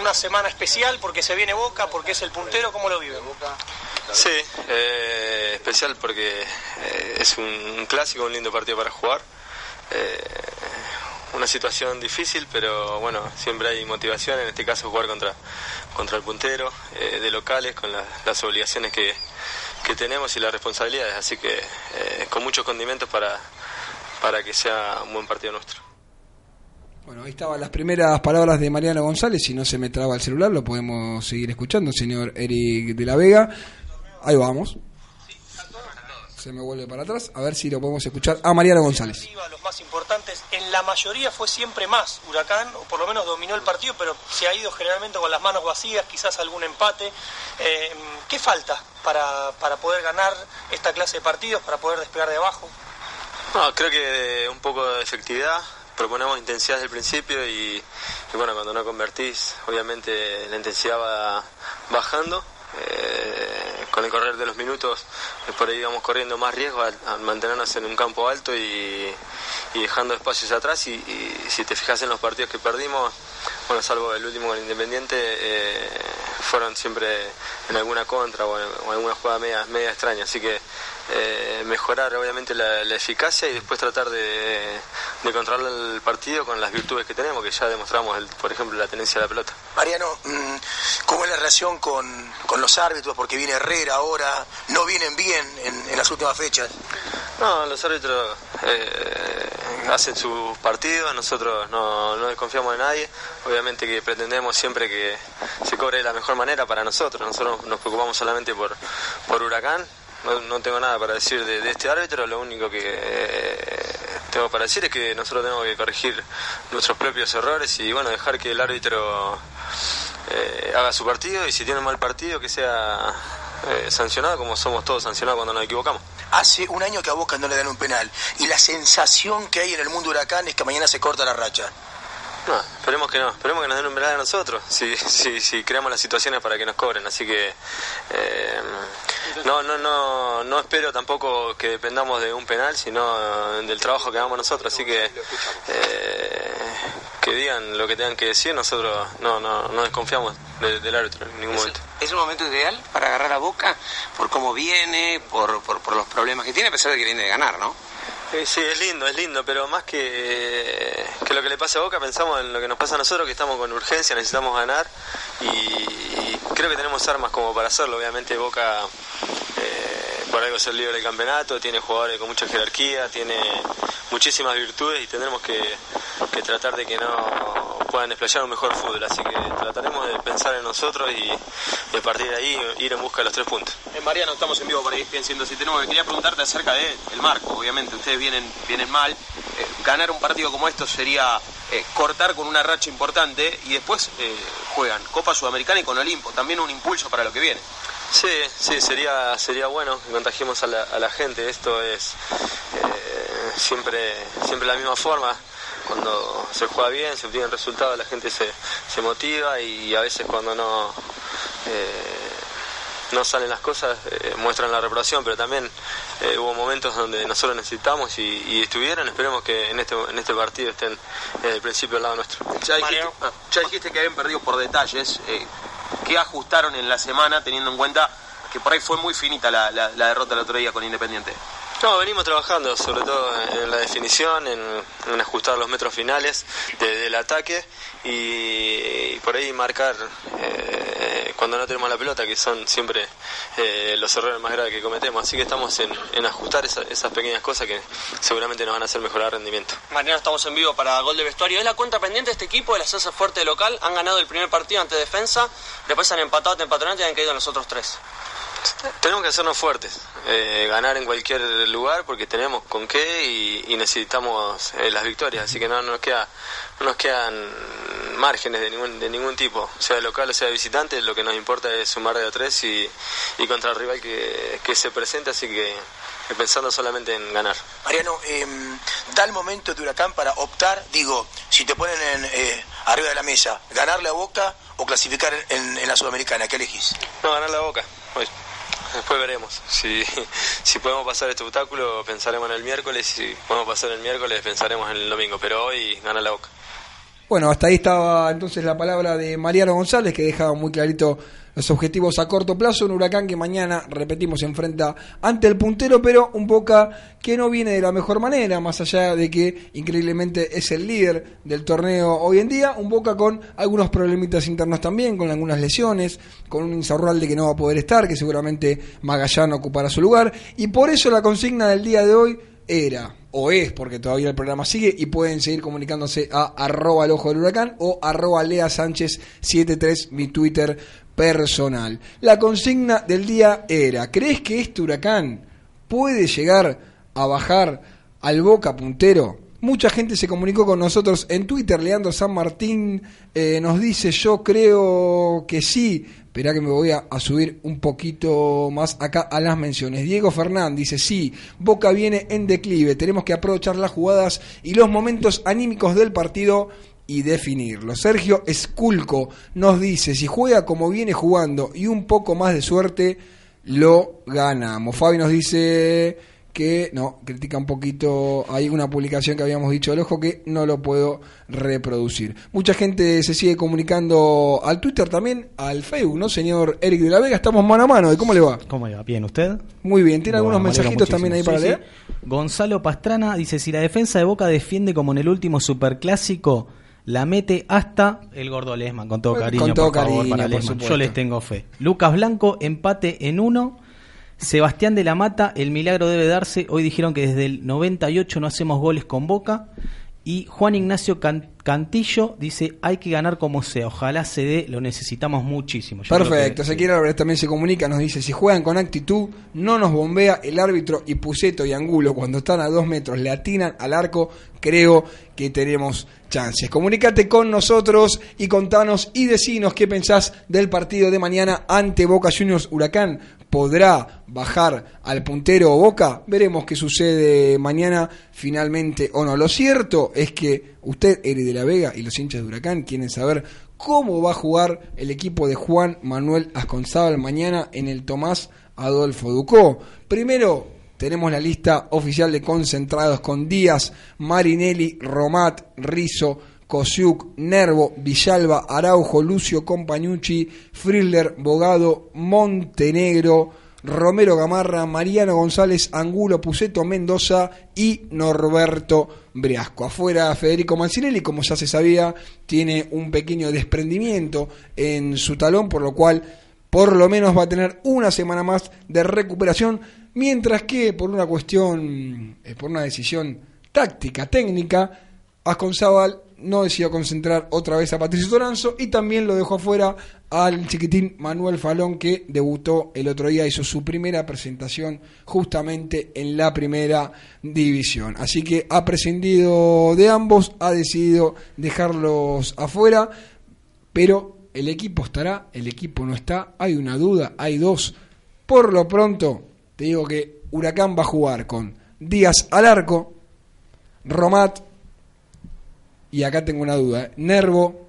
S9: una semana especial porque se viene Boca, porque es el puntero, ¿cómo lo vive?
S8: Sí, eh, especial porque eh, es un clásico, un lindo partido para jugar. Eh, una situación difícil, pero bueno, siempre hay motivación, en este caso jugar contra, contra el puntero, eh, de locales, con la- las obligaciones que, que tenemos y las responsabilidades, así que eh, con muchos condimentos para, para que sea un buen partido nuestro.
S4: Bueno, ahí estaban las primeras palabras de Mariano González. Si no se me traba el celular, lo podemos seguir escuchando, señor Eric de la Vega. Ahí vamos. Se me vuelve para atrás. A ver si lo podemos escuchar a Mariano González.
S9: Los más importantes, en la mayoría fue siempre más Huracán, o por lo menos dominó el partido, pero se ha ido generalmente con las manos vacías, quizás algún empate. Eh, ¿Qué falta para, para poder ganar esta clase de partidos, para poder despegar de abajo?
S8: No, creo que un poco de efectividad. Proponemos intensidad desde el principio y, bueno, cuando no convertís, obviamente la intensidad va bajando. Eh, con el correr de los minutos, eh, por ahí vamos corriendo más riesgo al, al mantenernos en un campo alto y, y dejando espacios atrás. Y, y si te fijas en los partidos que perdimos, bueno, salvo el último con Independiente, eh, fueron siempre en alguna contra o en, o en alguna jugada media, media extraña. Así que eh, mejorar obviamente la, la eficacia y después tratar de, de controlar el partido con las virtudes que tenemos, que ya demostramos, el- por ejemplo, la tenencia de la pelota.
S10: Mariano, mm, ¿cómo es la relación con, con los árbitros? Porque viene Herrera ahora, no vienen bien en, en las últimas fechas.
S8: No, los árbitros eh, hacen sus partidos, nosotros no, no desconfiamos de nadie, obviamente que pretendemos siempre que se cobre de la mejor manera para nosotros, nosotros nos preocupamos solamente por, por Huracán, no, no tengo nada para decir de, este árbitro, lo único que eh, tengo para decir es que nosotros tenemos que corregir nuestros propios errores y bueno, dejar que el árbitro eh, haga su partido y si tiene un mal partido que sea eh, sancionado como somos todos sancionados cuando nos equivocamos.
S10: Hace un año que a Boca no le dan un penal y la sensación que hay en el mundo huracán es que mañana se corta la racha.
S8: No, esperemos que no, esperemos que nos den un penal a nosotros, si, si, si creamos las situaciones para que nos cobren, así que eh, no, no, no, no espero tampoco que dependamos de un penal, sino del trabajo que hagamos nosotros, así que eh, que digan lo que tengan que decir, nosotros no, no, no desconfiamos de- del árbitro en ningún momento.
S11: ¿Es un momento ideal para agarrar a Boca por cómo viene, por, por, por los problemas que tiene, a pesar de que viene de ganar, ¿no?
S8: Eh, Sí, es lindo, es lindo, pero más que, que lo que le pasa a Boca, pensamos en lo que nos pasa a nosotros, que estamos con urgencia, necesitamos ganar y creo que tenemos armas como para hacerlo. Obviamente Boca, eh, por algo es el líder del campeonato, tiene jugadores con mucha jerarquía, tiene muchísimas virtudes y tendremos que, tratar de que no puedan desplayar un mejor fútbol. Así que trataremos de pensar en nosotros y, a partir de ahí ir en busca de los tres puntos.
S9: Eh, Mariano, estamos en vivo para ESPN 107.9. Quería preguntarte acerca del marco, obviamente. Ustedes vienen, vienen mal. Eh, ganar un partido como esto sería eh, cortar con una racha importante y después juegan Copa Sudamericana y con Olimpo. También un impulso para lo que viene.
S8: Sí, sí, sería, sería bueno que contagiemos a la, a la gente. Esto es eh, siempre, siempre la misma forma. Cuando se juega bien, se obtienen resultados, la gente se, se motiva y a veces cuando no, eh, no salen las cosas eh, muestran la reprobación, pero también eh, hubo momentos donde nosotros necesitamos y, y estuvieron. Esperemos que en este, en este partido estén desde el principio al lado nuestro.
S9: Ya dijiste, ah, ya dijiste que habían perdido por detalles. Eh, ¿Qué ajustaron en la semana teniendo en cuenta que por ahí fue muy finita la, la- derrota el otro día con Independiente?
S8: No, venimos trabajando sobre todo en la definición, en, ajustar los metros finales de- del ataque y, por ahí marcar eh, cuando no tenemos la pelota, que son siempre eh, los errores más graves que cometemos. Así que estamos en, ajustar esa- esas pequeñas cosas que seguramente nos van a hacer mejorar el rendimiento.
S9: Mariano, estamos en vivo para Gol de Vestuario. Es la cuenta pendiente de este equipo, el hacerse fuerte local. Han ganado el primer partido ante defensa, después han empatado ante Patronato y han caído en los otros tres.
S8: Tenemos que hacernos fuertes, eh, ganar en cualquier lugar porque tenemos con qué y, y necesitamos eh, las victorias, así que no, nos queda, no nos quedan márgenes de ningún, de ningún tipo, sea de local o sea de visitante, lo que nos importa es sumar de a tres y, y contra el rival que, que se presente, así que, pensando solamente en ganar.
S10: Mariano, eh, da el momento de Huracán para optar, digo, si te ponen en, eh, arriba de la mesa, ganarle a Boca o clasificar en, en la Sudamericana, ¿qué elegís?
S8: No, ganar la boca. Hoy. Después veremos. Si, si podemos pasar este obstáculo, pensaremos en el miércoles. Si podemos pasar el miércoles, pensaremos en el domingo. Pero hoy gana la boca.
S4: Bueno, hasta ahí estaba entonces la palabra de Mariano González, que dejaba muy clarito los objetivos a corto plazo. Un huracán que mañana, repetimos, enfrenta ante el puntero, pero un Boca que no viene de la mejor manera, más allá de que increíblemente es el líder del torneo hoy en día. Un Boca con algunos problemitas internos también, con algunas lesiones, con un Insaurralde que no va a poder estar, que seguramente Magallán ocupará su lugar. Y por eso la consigna del día de hoy era o es porque todavía el programa sigue y pueden seguir comunicándose a arroba el ojo del huracán o arroba lea sánchez 73 mi twitter personal la consigna del día era ¿crees que este huracán puede llegar a bajar al boca puntero? Mucha gente se comunicó con nosotros en Twitter. Leandro San Martín eh, nos dice, yo creo que sí. Esperá que me voy a, a subir un poquito más acá a las menciones. Diego Fernández dice, sí, Boca viene en declive. Tenemos que aprovechar las jugadas y los momentos anímicos del partido y definirlo. Sergio Esculco nos dice, si juega como viene jugando y un poco más de suerte, lo ganamos. Fabi nos dice que no, critica un poquito, hay una publicación que habíamos dicho al ojo que no lo puedo reproducir. Mucha gente se sigue comunicando al Twitter también, al Facebook, ¿no, señor Eric de la Vega? Estamos mano a mano, ¿y cómo le va?
S12: ¿Cómo le va? Bien, ¿usted?
S4: Muy bien, ¿tiene algunos
S12: Bueno,
S4: mensajitos también ahí para
S12: Sí,
S4: leer?
S12: sí. Gonzalo Pastrana dice, si la defensa de Boca defiende como en el último superclásico, la mete hasta el gordo Lesman, con todo
S4: Con
S12: cariño,
S4: todo
S12: por favor,
S4: cariño,
S12: para
S4: por
S12: Lesman. Yo les tengo fe. Lucas Blanco, empate en uno. Sebastián de la Mata, el milagro debe darse. Hoy dijeron que desde el 98 no hacemos goles con Boca. Y Juan Ignacio Can- Cantillo dice, hay que ganar como sea. Ojalá se dé, lo necesitamos muchísimo. Yo
S4: Perfecto, Ezequiel Álvarez también se comunica, nos dice, si juegan con actitud, no nos bombea el árbitro y Puceto y Angulo cuando están a dos metros, le atinan al arco, creo que tenemos chances. Comunícate con nosotros y contanos y decinos qué pensás del partido de mañana ante Boca Juniors Huracán. ¿Podrá bajar al puntero Boca? Veremos qué sucede mañana finalmente o no. Lo cierto es que usted, Eri de la Vega y los hinchas de Huracán quieren saber cómo va a jugar el equipo de Juan Manuel Asconzábal mañana en el Tomás Adolfo Ducó. Primero tenemos la lista oficial de concentrados con Díaz, Marinelli, Romat, Rizo, Kosiuk, Nervo, Villalba, Araujo, Lucio Compañucci, Friller, Bogado, Montenegro, Romero Gamarra, Mariano González, Angulo, Puceto, Mendoza y Norberto Briasco. Afuera Federico Mancinelli, como ya se sabía, tiene un pequeño desprendimiento en su talón, por lo cual por lo menos va a tener una semana más de recuperación, mientras que por una cuestión, eh, por una decisión táctica, técnica, Asconzábal no decidió concentrar otra vez a Patricio Toranzo y también lo dejó afuera al chiquitín Manuel Falón que debutó el otro día, hizo su primera presentación justamente en la primera división. Así que ha prescindido de ambos, ha decidido dejarlos afuera, pero el equipo estará, el equipo no está, hay una duda, hay dos. Por lo pronto, te digo que Huracán va a jugar con Díaz al arco, Romat, y acá tengo una duda, ¿eh? Nervo,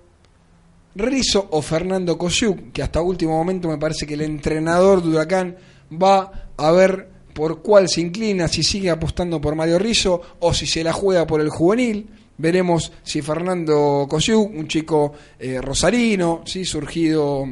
S4: Rizo o Fernando Kosiuk, que hasta último momento me parece que el entrenador de Huracán va a ver por cuál se inclina, si sigue apostando por Mario Rizo o si se la juega por el juvenil. Veremos si Fernando Kosiuk, un chico eh, rosarino, ¿sí? surgido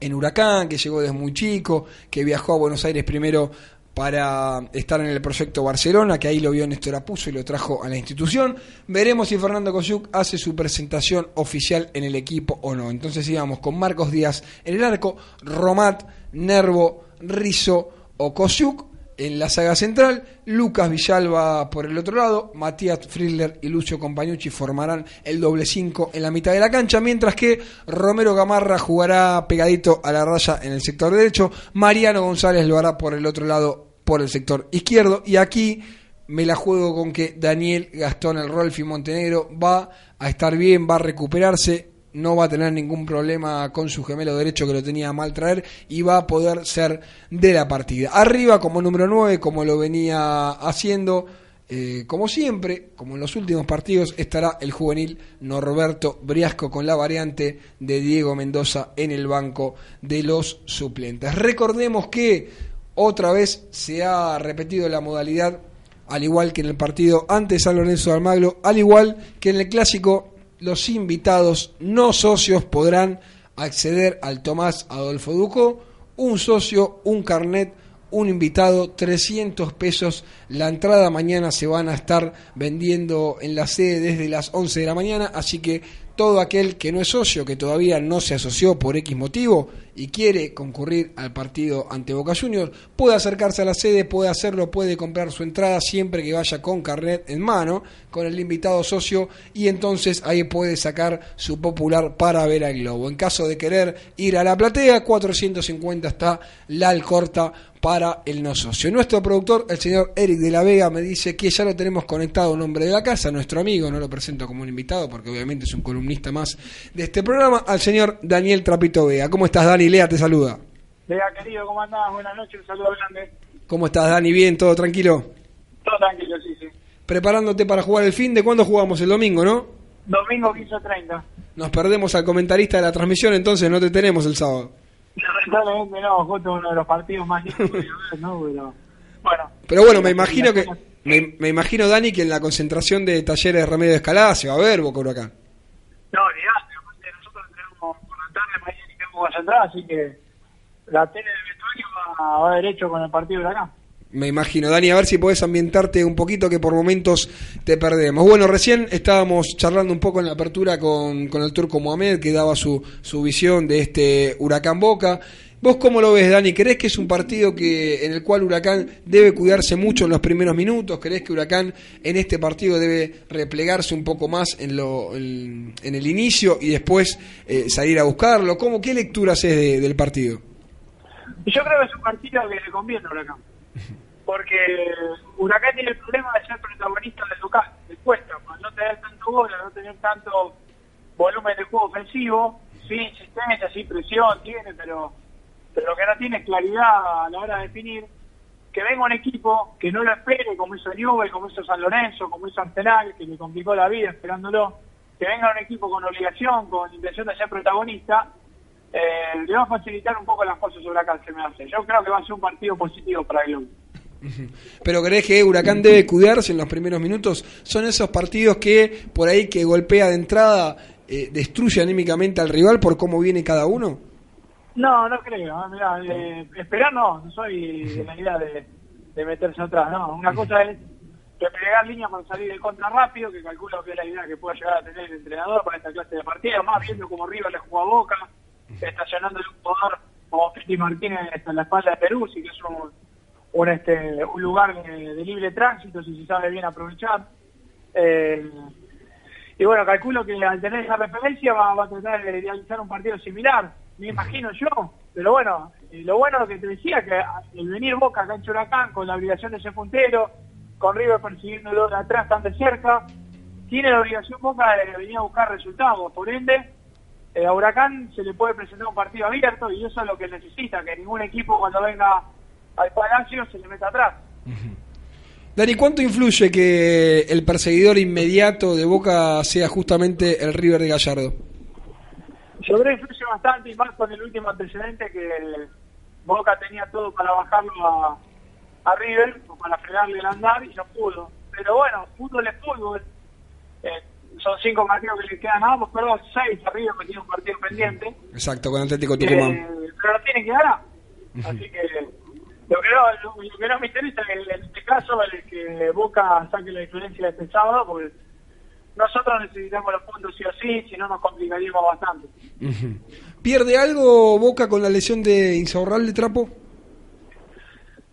S4: en Huracán, que llegó desde muy chico, que viajó a Buenos Aires primero para estar en el proyecto Barcelona, que ahí lo vio Néstor Apuso y lo trajo a la institución. Veremos si Fernando Kosyuk hace su presentación oficial en el equipo o no. Entonces íbamos con Marcos Díaz en el arco, Romat, Nervo, Rizo o Kosyuk en la saga central, Lucas Villalba por el otro lado, Matías Friedler y Lucio Compañucci formarán el doble 5 en la mitad de la cancha, mientras que Romero Gamarra jugará pegadito a la raya en el sector derecho, Mariano González lo hará por el otro lado, por el sector izquierdo, y aquí me la juego con que Daniel Gastón, el Rolfi Montenegro, va a estar bien, va a recuperarse, no va a tener ningún problema con su gemelo derecho que lo tenía mal traer y va a poder ser de la partida. Arriba como número 9, como lo venía haciendo, eh, como siempre, como en los últimos partidos, estará el juvenil Norberto Briasco con la variante de Diego Mendoza en el banco de los suplentes. Recordemos que otra vez se ha repetido la modalidad al igual que en el partido ante San Lorenzo de Almagro, al igual que en el clásico los invitados no socios podrán acceder al Tomás Adolfo Duco, un socio, un carnet, un invitado, 300 pesos. La entrada mañana se van a estar vendiendo en la sede desde las 11 de la mañana, así que todo aquel que no es socio, que todavía no se asoció por X motivo y quiere concurrir al partido ante Boca Juniors, puede acercarse a la sede, puede hacerlo, puede comprar su entrada siempre que vaya con carnet en mano, con el invitado socio, y entonces ahí puede sacar su popular para ver al globo. En caso de querer ir a la platea, 450 está la Alcorta para el no socio. Nuestro productor, el señor Eric de la Vega, me dice que ya lo tenemos conectado un hombre de la casa, nuestro amigo, no lo presento como un invitado porque obviamente es un columnista más de este programa, al señor Daniel Trapito Vega. ¿Cómo estás, Dani? Lea te saluda.
S13: Lea, querido, ¿cómo andás? Buenas noches, un saludo grande.
S4: ¿Cómo estás, Dani? ¿Bien? ¿Todo tranquilo?
S13: Todo tranquilo, sí, sí.
S4: Preparándote para jugar el fin de cuándo jugamos el domingo, ¿no?
S13: Domingo 15.30.
S4: Nos perdemos al comentarista de la transmisión, entonces no te tenemos el sábado.
S13: Lamentablemente no, justo uno de los partidos más ver, ¿no? Pero, bueno.
S4: Pero bueno, me imagino que me, me, imagino, Dani, que en la concentración de talleres de remedio de escalada se va a ver Boca Huracán.
S13: No, olvidate, aparte nosotros tenemos por la tarde así que la tele del vestuario va, va derecho con el partido de Huracán.
S4: Me imagino, Dani, a ver si podés ambientarte un poquito que por momentos te perdemos. Bueno, recién estábamos charlando un poco en la apertura con, con el turco Mohamed, que daba su, su visión de este Huracán Boca. ¿Vos cómo lo ves, Dani? ¿Crees que es un partido que en el cual Huracán debe cuidarse mucho en los primeros minutos? ¿Crees que Huracán en este partido debe replegarse un poco más en, lo, en, en el inicio y después eh, salir a buscarlo? ¿Cómo, ¿Qué lectura haces de, del partido?
S13: Yo creo que es un partido que le conviene a Huracán. Porque Huracán tiene el problema de ser protagonista del local, le cuesta, no tener tanto gol, no tener tanto volumen de juego ofensivo, sí, insistencia, sí, presión tiene, pero, pero lo que no tiene claridad a la hora de definir. Que venga un equipo que no lo espere, como hizo Newell, como hizo San Lorenzo, como hizo Arsenal, que le complicó la vida esperándolo. Que venga un equipo con obligación, con intención de ser protagonista, eh, le va a facilitar un poco las cosas sobre acá, se me hace. Yo creo que va a ser un partido positivo para el Globo.
S4: Pero crees que Huracán debe cuidarse en los primeros minutos? ¿Son esos partidos que por ahí que golpea de entrada eh, destruye anímicamente al rival por cómo viene cada uno?
S13: No, no creo. Mirá, eh, esperar no, no soy de la idea de, de meterse atrás. No, una cosa es replegar línea para salir de contra rápido, que calculo que es la idea que pueda llegar a tener el entrenador para esta clase de partido, más viendo como River le juega a Boca, estacionando un jugador como Fiti Martínez en la espalda de Perú, sí que es un, un, este, un lugar de, de libre tránsito, si se sabe bien aprovechar. Eh, y bueno, calculo que al tener esa referencia va, va a tratar de realizar un partido similar, me imagino yo. Pero bueno, eh, lo bueno que te decía, que el venir Boca acá en Churacán con la obligación de ser puntero, con River persiguiéndolo de atrás tan de cerca, tiene la obligación Boca de venir a buscar resultados. Por ende, eh, a Huracán se le puede presentar un partido abierto y eso es lo que necesita, que ningún equipo cuando venga al Palacio se le meta atrás.
S4: Dani, ¿cuánto influye que el perseguidor inmediato de Boca sea justamente el River de Gallardo?
S13: Yo creo que influye bastante y más con el último antecedente que Boca tenía todo para bajarlo a, a River, o para frenarle el andar y no pudo. Pero bueno, fútbol es fútbol. Eh, son cinco partidos que le quedan a ambos, perdón, seis a River que tiene un partido pendiente.
S4: Exacto, con Atlético Tucumán.
S13: Eh, pero lo tienen que ganar. Así que Lo que no, lo, lo que no me interesa en, en este caso es que Boca saque la diferencia de este sábado, porque nosotros necesitamos los puntos sí o sí, si no nos complicaríamos bastante.
S4: ¿Pierde algo Boca con la lesión de Insaurralde Trapo?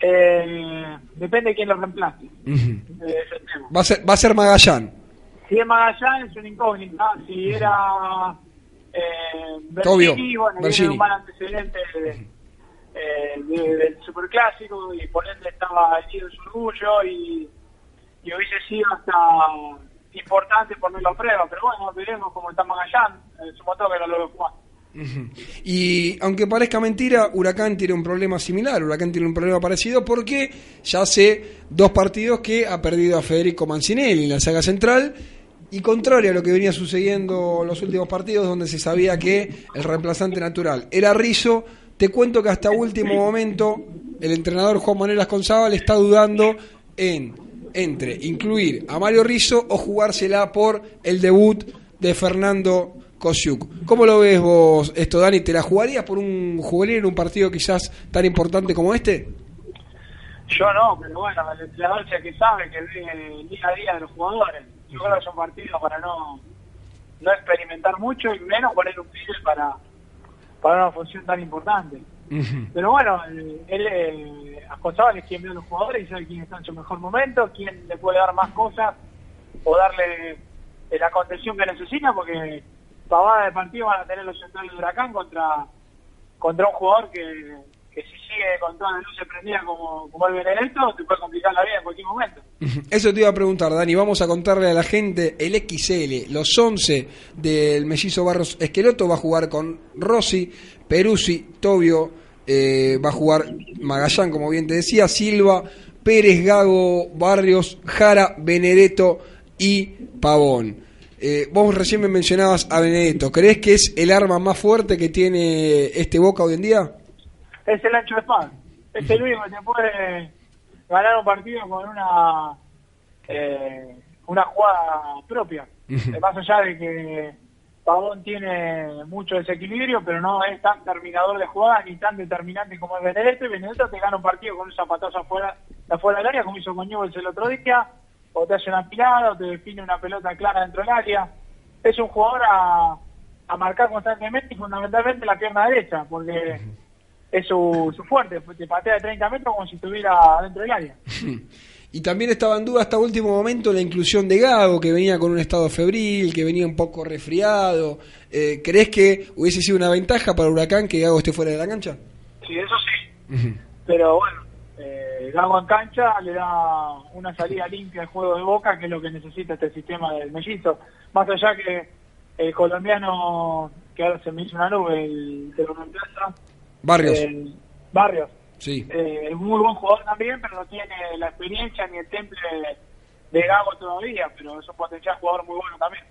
S13: Eh, depende de quién lo reemplace.
S4: Ujú.
S13: eh, ese tema.
S4: Va a ser, va a ser Magallán.
S13: Si es Magallanes es una incógnita, si era eh,
S4: Obvio,
S13: Bergini, bueno,
S4: Bergini.
S13: tiene un mal antecedente de, eh, de- del superclásico y por ende estaba herido en su orgullo y, y hubiese sido hasta importante ponerlo a prueba, pero bueno, veremos cómo está Magallán, en su motor que no lo veo jugar.
S4: Ujú. Y aunque parezca mentira, Huracán tiene un problema similar, Huracán tiene un problema parecido porque ya hace dos partidos que ha perdido a Federico Mancinelli en la saga central y contrario a lo que venía sucediendo en los últimos partidos donde se sabía que el reemplazante natural era Rizzo, te cuento que hasta último momento el entrenador Juan Manuel Asconzábal está dudando en entre incluir a Mario Rizzo o jugársela por el debut de Fernando Kosiuk. ¿Cómo lo ves vos esto, Dani? ¿Te la jugarías por un juvenil en un partido quizás tan importante como este?
S13: Yo no, pero bueno, el entrenador es el que sabe, que ve día a día de los jugadores. Yo creo que son partidos para no, no experimentar mucho y menos poner un pibe para, para una función tan importante. Pero bueno, el- él, eh, Ascozábal es quien ve a los jugadores y sabe quién está en su mejor momento, quién le puede dar más cosas o darle la contención que necesita, porque pavada de partido van a tener los centrales de Huracán contra, contra un jugador que, que si sigue con todas las luces prendidas como, como el Benedetto, te puede complicar la vida en cualquier momento.
S4: Eso te iba a preguntar, Dani. Vamos a contarle a la gente el XL, los 11 del mellizo Barros Esqueloto va a jugar con Rossi, Peruzzi, Tobio, eh, va a jugar Magallán, como bien te decía, Silva, Pérez, Gago, Barrios, Jara, Benedetto y Pavón. Eh, vos recién me mencionabas a Benedetto. ¿Crees que es el arma más fuerte que tiene este Boca hoy en día?
S13: Es el ancho de espada. Es el único que te puede ganar un partido con una eh, una jugada propia. Más allá de que Pavón tiene mucho desequilibrio, pero no es tan terminador de jugadas ni tan determinante como es Benedetto. Y Benedetto te gana un partido con un zapatazo afuera, afuera del área, como hizo con Newell's el otro día, o te hace una pilada, o te define una pelota clara dentro del área. Es un jugador a, a marcar constantemente y fundamentalmente la pierna derecha, porque es su, su fuerte, te patea de 30 metros como si estuviera dentro del área.
S4: Y también estaba en duda hasta último momento la inclusión de Gago, que venía con un estado febril, que venía un poco resfriado. Eh, ¿Crees que hubiese sido una ventaja para Huracán que Gago esté fuera de la cancha?
S13: Sí, eso sí. Pero bueno, eh, Gago en cancha le da una salida limpia al juego de Boca, que es lo que necesita este sistema del mellizo. Más allá que el colombiano, que ahora se me hizo una nube, el que lo reemplaza,
S4: Barrios.
S13: el Barrios,
S4: Sí.
S13: eh, es muy buen jugador también, pero no tiene la experiencia ni el temple de Gago todavía, pero es un potencial jugador muy bueno también.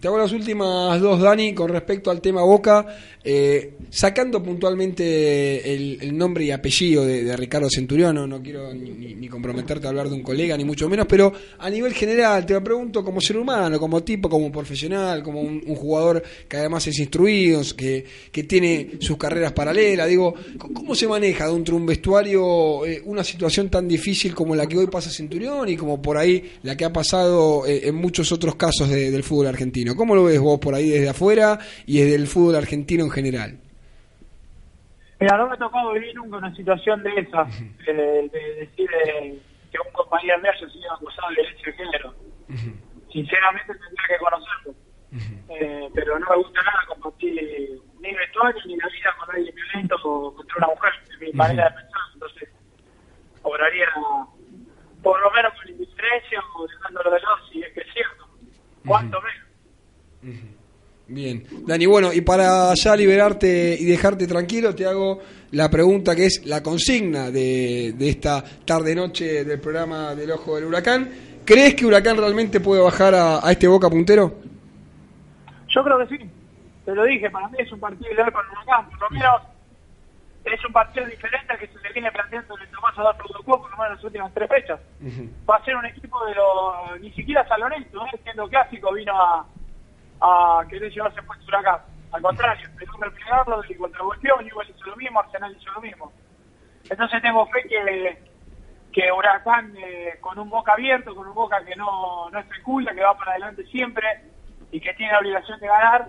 S4: Te hago las últimas dos, Dani, con respecto al tema Boca, eh, sacando puntualmente el, nombre y apellido de, Ricardo Centurión, no, no quiero ni, ni- comprometerte a hablar de un colega, ni mucho menos, pero a nivel general te lo pregunto como ser humano, como tipo, como profesional, como un, jugador que además es instruido, que, que tiene sus carreras paralelas, digo, ¿cómo se maneja dentro de un vestuario eh, una situación tan difícil como la que hoy pasa Centurión y como por ahí la que ha pasado eh, en muchos otros casos de- del fútbol argentino? ¿Cómo lo ves vos por ahí desde afuera y desde el fútbol argentino en general?
S13: Mira, no me ha tocado vivir nunca una situación de esa, eh, de, decir eh, que un compañero mío haya sido acusado de violencia de género. Sinceramente tendría que conocerlo. Eh, pero no me gusta nada compartir ni vestuario ni la vida con alguien violento o contra una mujer, es mi manera de pensar. Entonces, obraría por lo menos con o de si es que es cierto. Cuanto menos.
S4: Bien, Dani, bueno, y para ya liberarte y dejarte tranquilo, te hago la pregunta que es la consigna de, de esta tarde-noche del programa del Ojo del Huracán. ¿Crees que Huracán realmente puede bajar a, a este Boca puntero?
S13: Yo creo que sí. Te lo dije, para mí es un partido ideal para Huracán. Por lo menos es un partido diferente al que se le viene planteando en el Tomás Adolfo Ducó, por lo menos en las últimas tres fechas. Va a ser un equipo de los... Ni siquiera San Lorenzo, ¿eh? siendo clásico, vino a, a querer llevarse puesto Huracán. Al contrario, empezó a replegarlo y contragolpeó, Newell hizo lo mismo, Arsenal hizo lo mismo. Entonces tengo fe que, que Huracán, eh, con un boca abierto, con un boca que no, no especula, que va para adelante siempre y que tiene la obligación de ganar,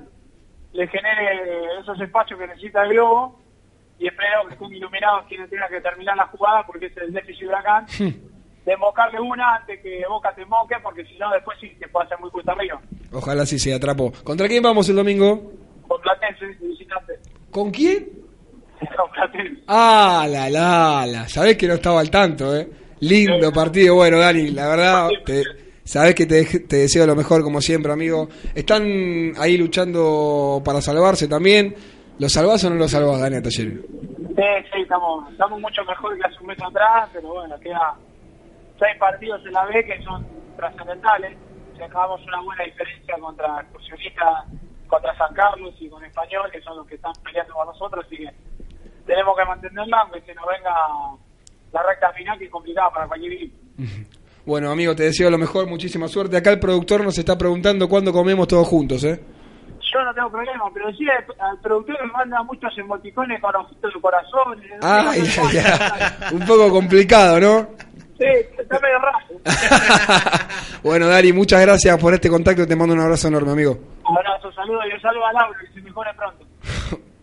S13: le genere esos espacios que necesita el globo y espero que estén iluminados quienes tengan que terminar la jugada porque es el déficit de Huracán. De mocarle una antes que Boca te moque, porque si no, después sí te puede hacer muy cuesta arriba.
S4: Ojalá sí se atrapó. ¿Contra quién vamos el domingo?
S13: Con Platense, visitante.
S4: ¿Con quién?
S13: Con Platense.
S4: Ah, la, la, la. Sabés que no estaba al tanto, ¿eh? Lindo partido. Bueno, Dani, la verdad, te, sabés que te, te deseo lo mejor, como siempre, amigo. Están ahí luchando para salvarse también. ¿Lo salvás o no lo salvás, Dani Talleres?
S13: Sí, sí, estamos, estamos mucho mejor que hace un mes atrás, pero bueno, queda seis partidos en la B que son trascendentales. Si acabamos una buena diferencia contra Excursionista, contra San Carlos y con Español, que son los que están peleando con nosotros, así que tenemos que mantenerla, aunque se nos venga la recta final, que es complicada para cualquier equipo.
S4: Bueno, amigo, te deseo lo mejor, muchísima suerte. Acá el productor nos está preguntando cuándo comemos todos juntos, ¿eh?
S13: Yo no tengo problema, pero sí al, productor me manda muchos emoticones con ojitos de corazón.
S4: Ay, ay, ay. Un poco complicado, ¿no?
S13: Sí, está medio raro.
S4: Bueno, Dani, muchas gracias por este contacto. Te mando un abrazo enorme, amigo.
S13: Abrazo, saludo y un saludo a Laura, que se mejore pronto.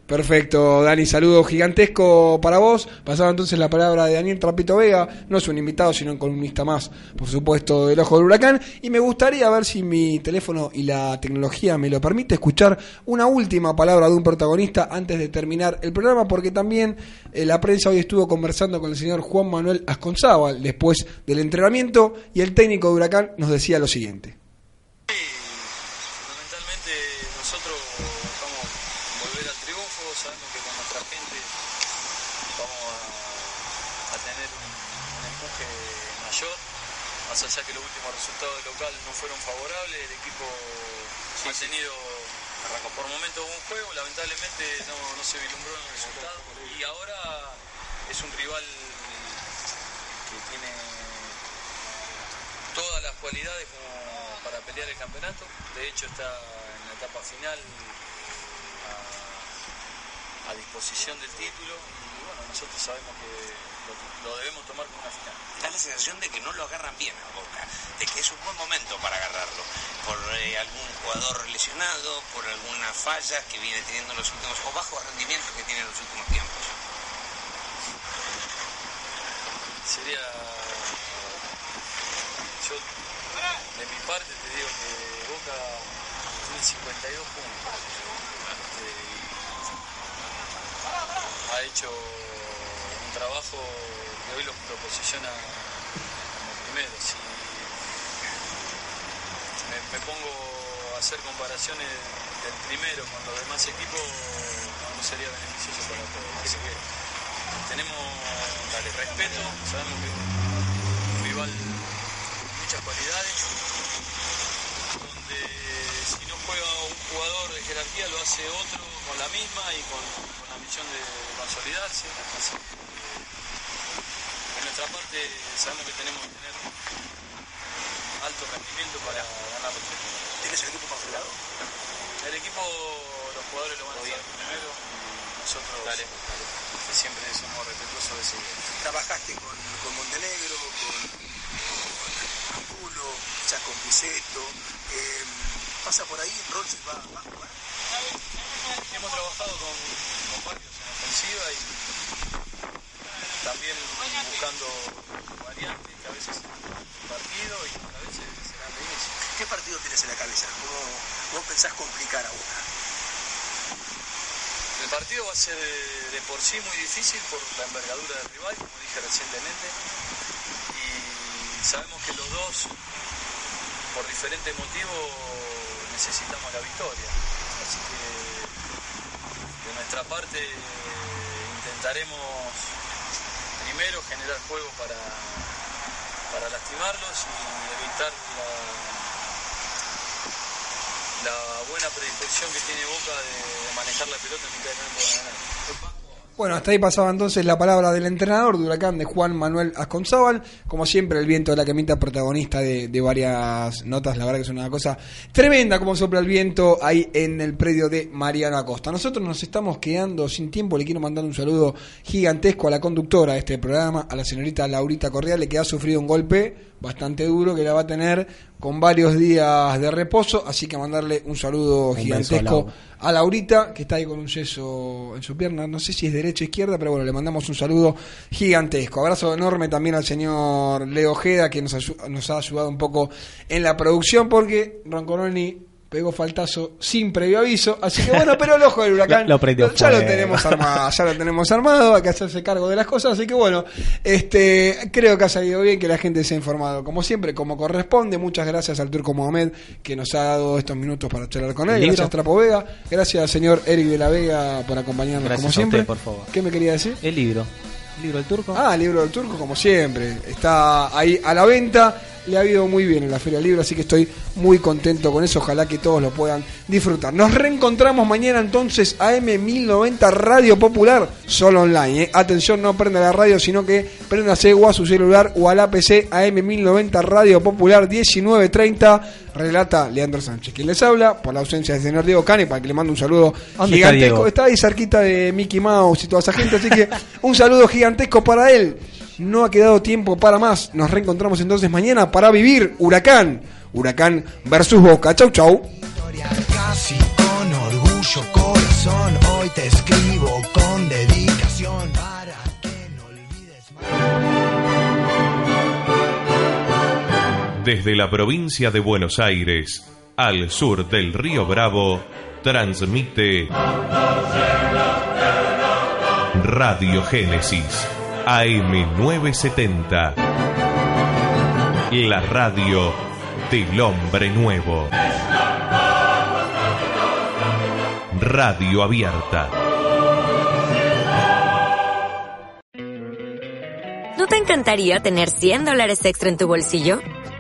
S4: Perfecto, Dani, saludo gigantesco para vos. Pasaba entonces la palabra de Daniel Trapito Vega, no es un invitado, sino un columnista más, por supuesto, del Ojo del Huracán. Y me gustaría ver si mi teléfono y la tecnología me lo permite escuchar una última palabra de un protagonista antes de terminar el programa, porque también eh, la prensa hoy estuvo conversando con el señor Juan Manuel Asconzábal después del entrenamiento y el técnico de Huracán nos decía lo siguiente.
S14: Fundamentalmente nosotros vamos a volver al triunfo, sabemos que con nuestra gente vamos a, a tener un, un empuje mayor, más allá que los últimos resultados del local no fueron favorables, el equipo ha tenido por momentos un juego, lamentablemente no, no se vislumbró en el resultado y ahora es un rival que tiene todas las cualidades como para pelear el campeonato. De hecho está en la etapa final a, disposición del título nosotros sabemos que lo, lo debemos tomar como una final.
S15: Da la sensación de que no lo agarran bien a Boca, de que es un buen momento para agarrarlo, por eh, algún jugador lesionado, por alguna falla que viene teniendo en los últimos, o bajo rendimiento que tiene en los últimos tiempos.
S14: Sería yo de mi parte te digo que Boca tiene 52 puntos. Eh, ha hecho trabajo que hoy lo, lo posiciona como primero. Si me, me pongo a hacer comparaciones del primero con los demás equipos, no sería beneficioso para todos. Así que tenemos dale, respeto, sabemos que es un rival con muchas cualidades, donde si no juega un jugador de jerarquía lo hace otro con la misma y con, con la misión de consolidarse. Así nuestra parte sabemos que tenemos que tener alto rendimiento para ganar los.
S10: ¿Tienes el equipo congelado?
S14: El equipo, los jugadores lo van a hacer primero nosotros que siempre somos respetuosos de ese
S10: Trabajaste con, con Montenegro, con, Angulo, quizás con Piseto. Eh, pasa por ahí, Rolls va, va a jugar.
S14: Hemos trabajado con, con varios en ofensiva y también buscando variantes que a veces partido y a veces serán de inicio.
S10: ¿Qué partido tienes en la cabeza? ¿Cómo, cómo pensás complicar a Boca?
S14: El partido va a ser de, de por sí muy difícil por la envergadura del rival, como dije recientemente, y sabemos que los dos, por diferentes motivos, necesitamos la victoria. Así que de nuestra parte intentaremos primero generar juego para, para lastimarlos y evitar la, buena predisposición que tiene Boca de, de manejar la pelota en mitad de campo para ganar.
S4: Bueno, hasta ahí pasaba entonces la palabra del entrenador de Huracán, de Juan Manuel Asconzábal. Como siempre, el viento de la quemita, protagonista de, varias notas. La verdad que es una cosa tremenda como sopla el viento ahí en el predio de Mariano Acosta. Nosotros nos estamos quedando sin tiempo. Le quiero mandar un saludo gigantesco a la conductora de este programa, a la señorita Laurita Corriale, que ha sufrido un golpe bastante duro que la va a tener con varios días de reposo, así que mandarle un saludo
S12: Un
S4: gigantesco a Laurita, que está ahí con un yeso en su pierna, no sé si es derecha o izquierda, pero bueno, le mandamos un saludo gigantesco. Abrazo enorme también al señor Leo Ojeda, que nos, nos ha ayudado un poco en la producción, porque Roncoroni pegó faltazo sin previo aviso, así que bueno, pero el ojo del huracán
S12: Lo- lo
S4: ya lo tenemos armado, ya lo tenemos armado, hay que hacerse cargo de las cosas, así que bueno, este creo que ha salido bien, que la gente se ha informado como siempre, como corresponde. Muchas gracias al Turco Mohamed que nos ha dado estos minutos para charlar con él. Gracias Trapo Vega, gracias al señor Eric de la Vega por acompañarnos
S12: Gracias
S4: como
S12: a
S4: siempre.
S12: usted, por favor.
S4: ¿Qué me quería decir?
S12: El libro. ¿El libro del turco?
S4: Ah, libro del turco, como siempre. Está ahí a la venta. Le ha ido muy bien en la Feria del Libro, así que estoy muy contento con eso. Ojalá que todos lo puedan disfrutar. Nos reencontramos mañana entonces AM1090 Radio Popular, solo online. ¿eh? Atención, no prenda la radio, sino que préndase o a su celular o a la PC AM1090 Radio Popular 1930. Relata Leandro Sánchez. Quien les habla, por la ausencia del señor Diego Cane, para que le mande un saludo
S12: ¿Dónde está
S4: gigantesco.
S12: Diego?
S4: Está ahí cerquita de Mickey Mouse y toda esa gente, así que un saludo gigantesco para él. No ha quedado tiempo para más. Nos reencontramos entonces mañana para vivir Huracán. Huracán versus Boca. Chau, chau.
S16: Casi con orgullo, corazón, hoy te escribo con
S17: Desde la provincia de Buenos Aires, al sur del río Bravo, transmite Radio Génesis AM970. La radio del hombre nuevo. Radio abierta.
S18: ¿No te encantaría tener 100 dólares extra en tu bolsillo?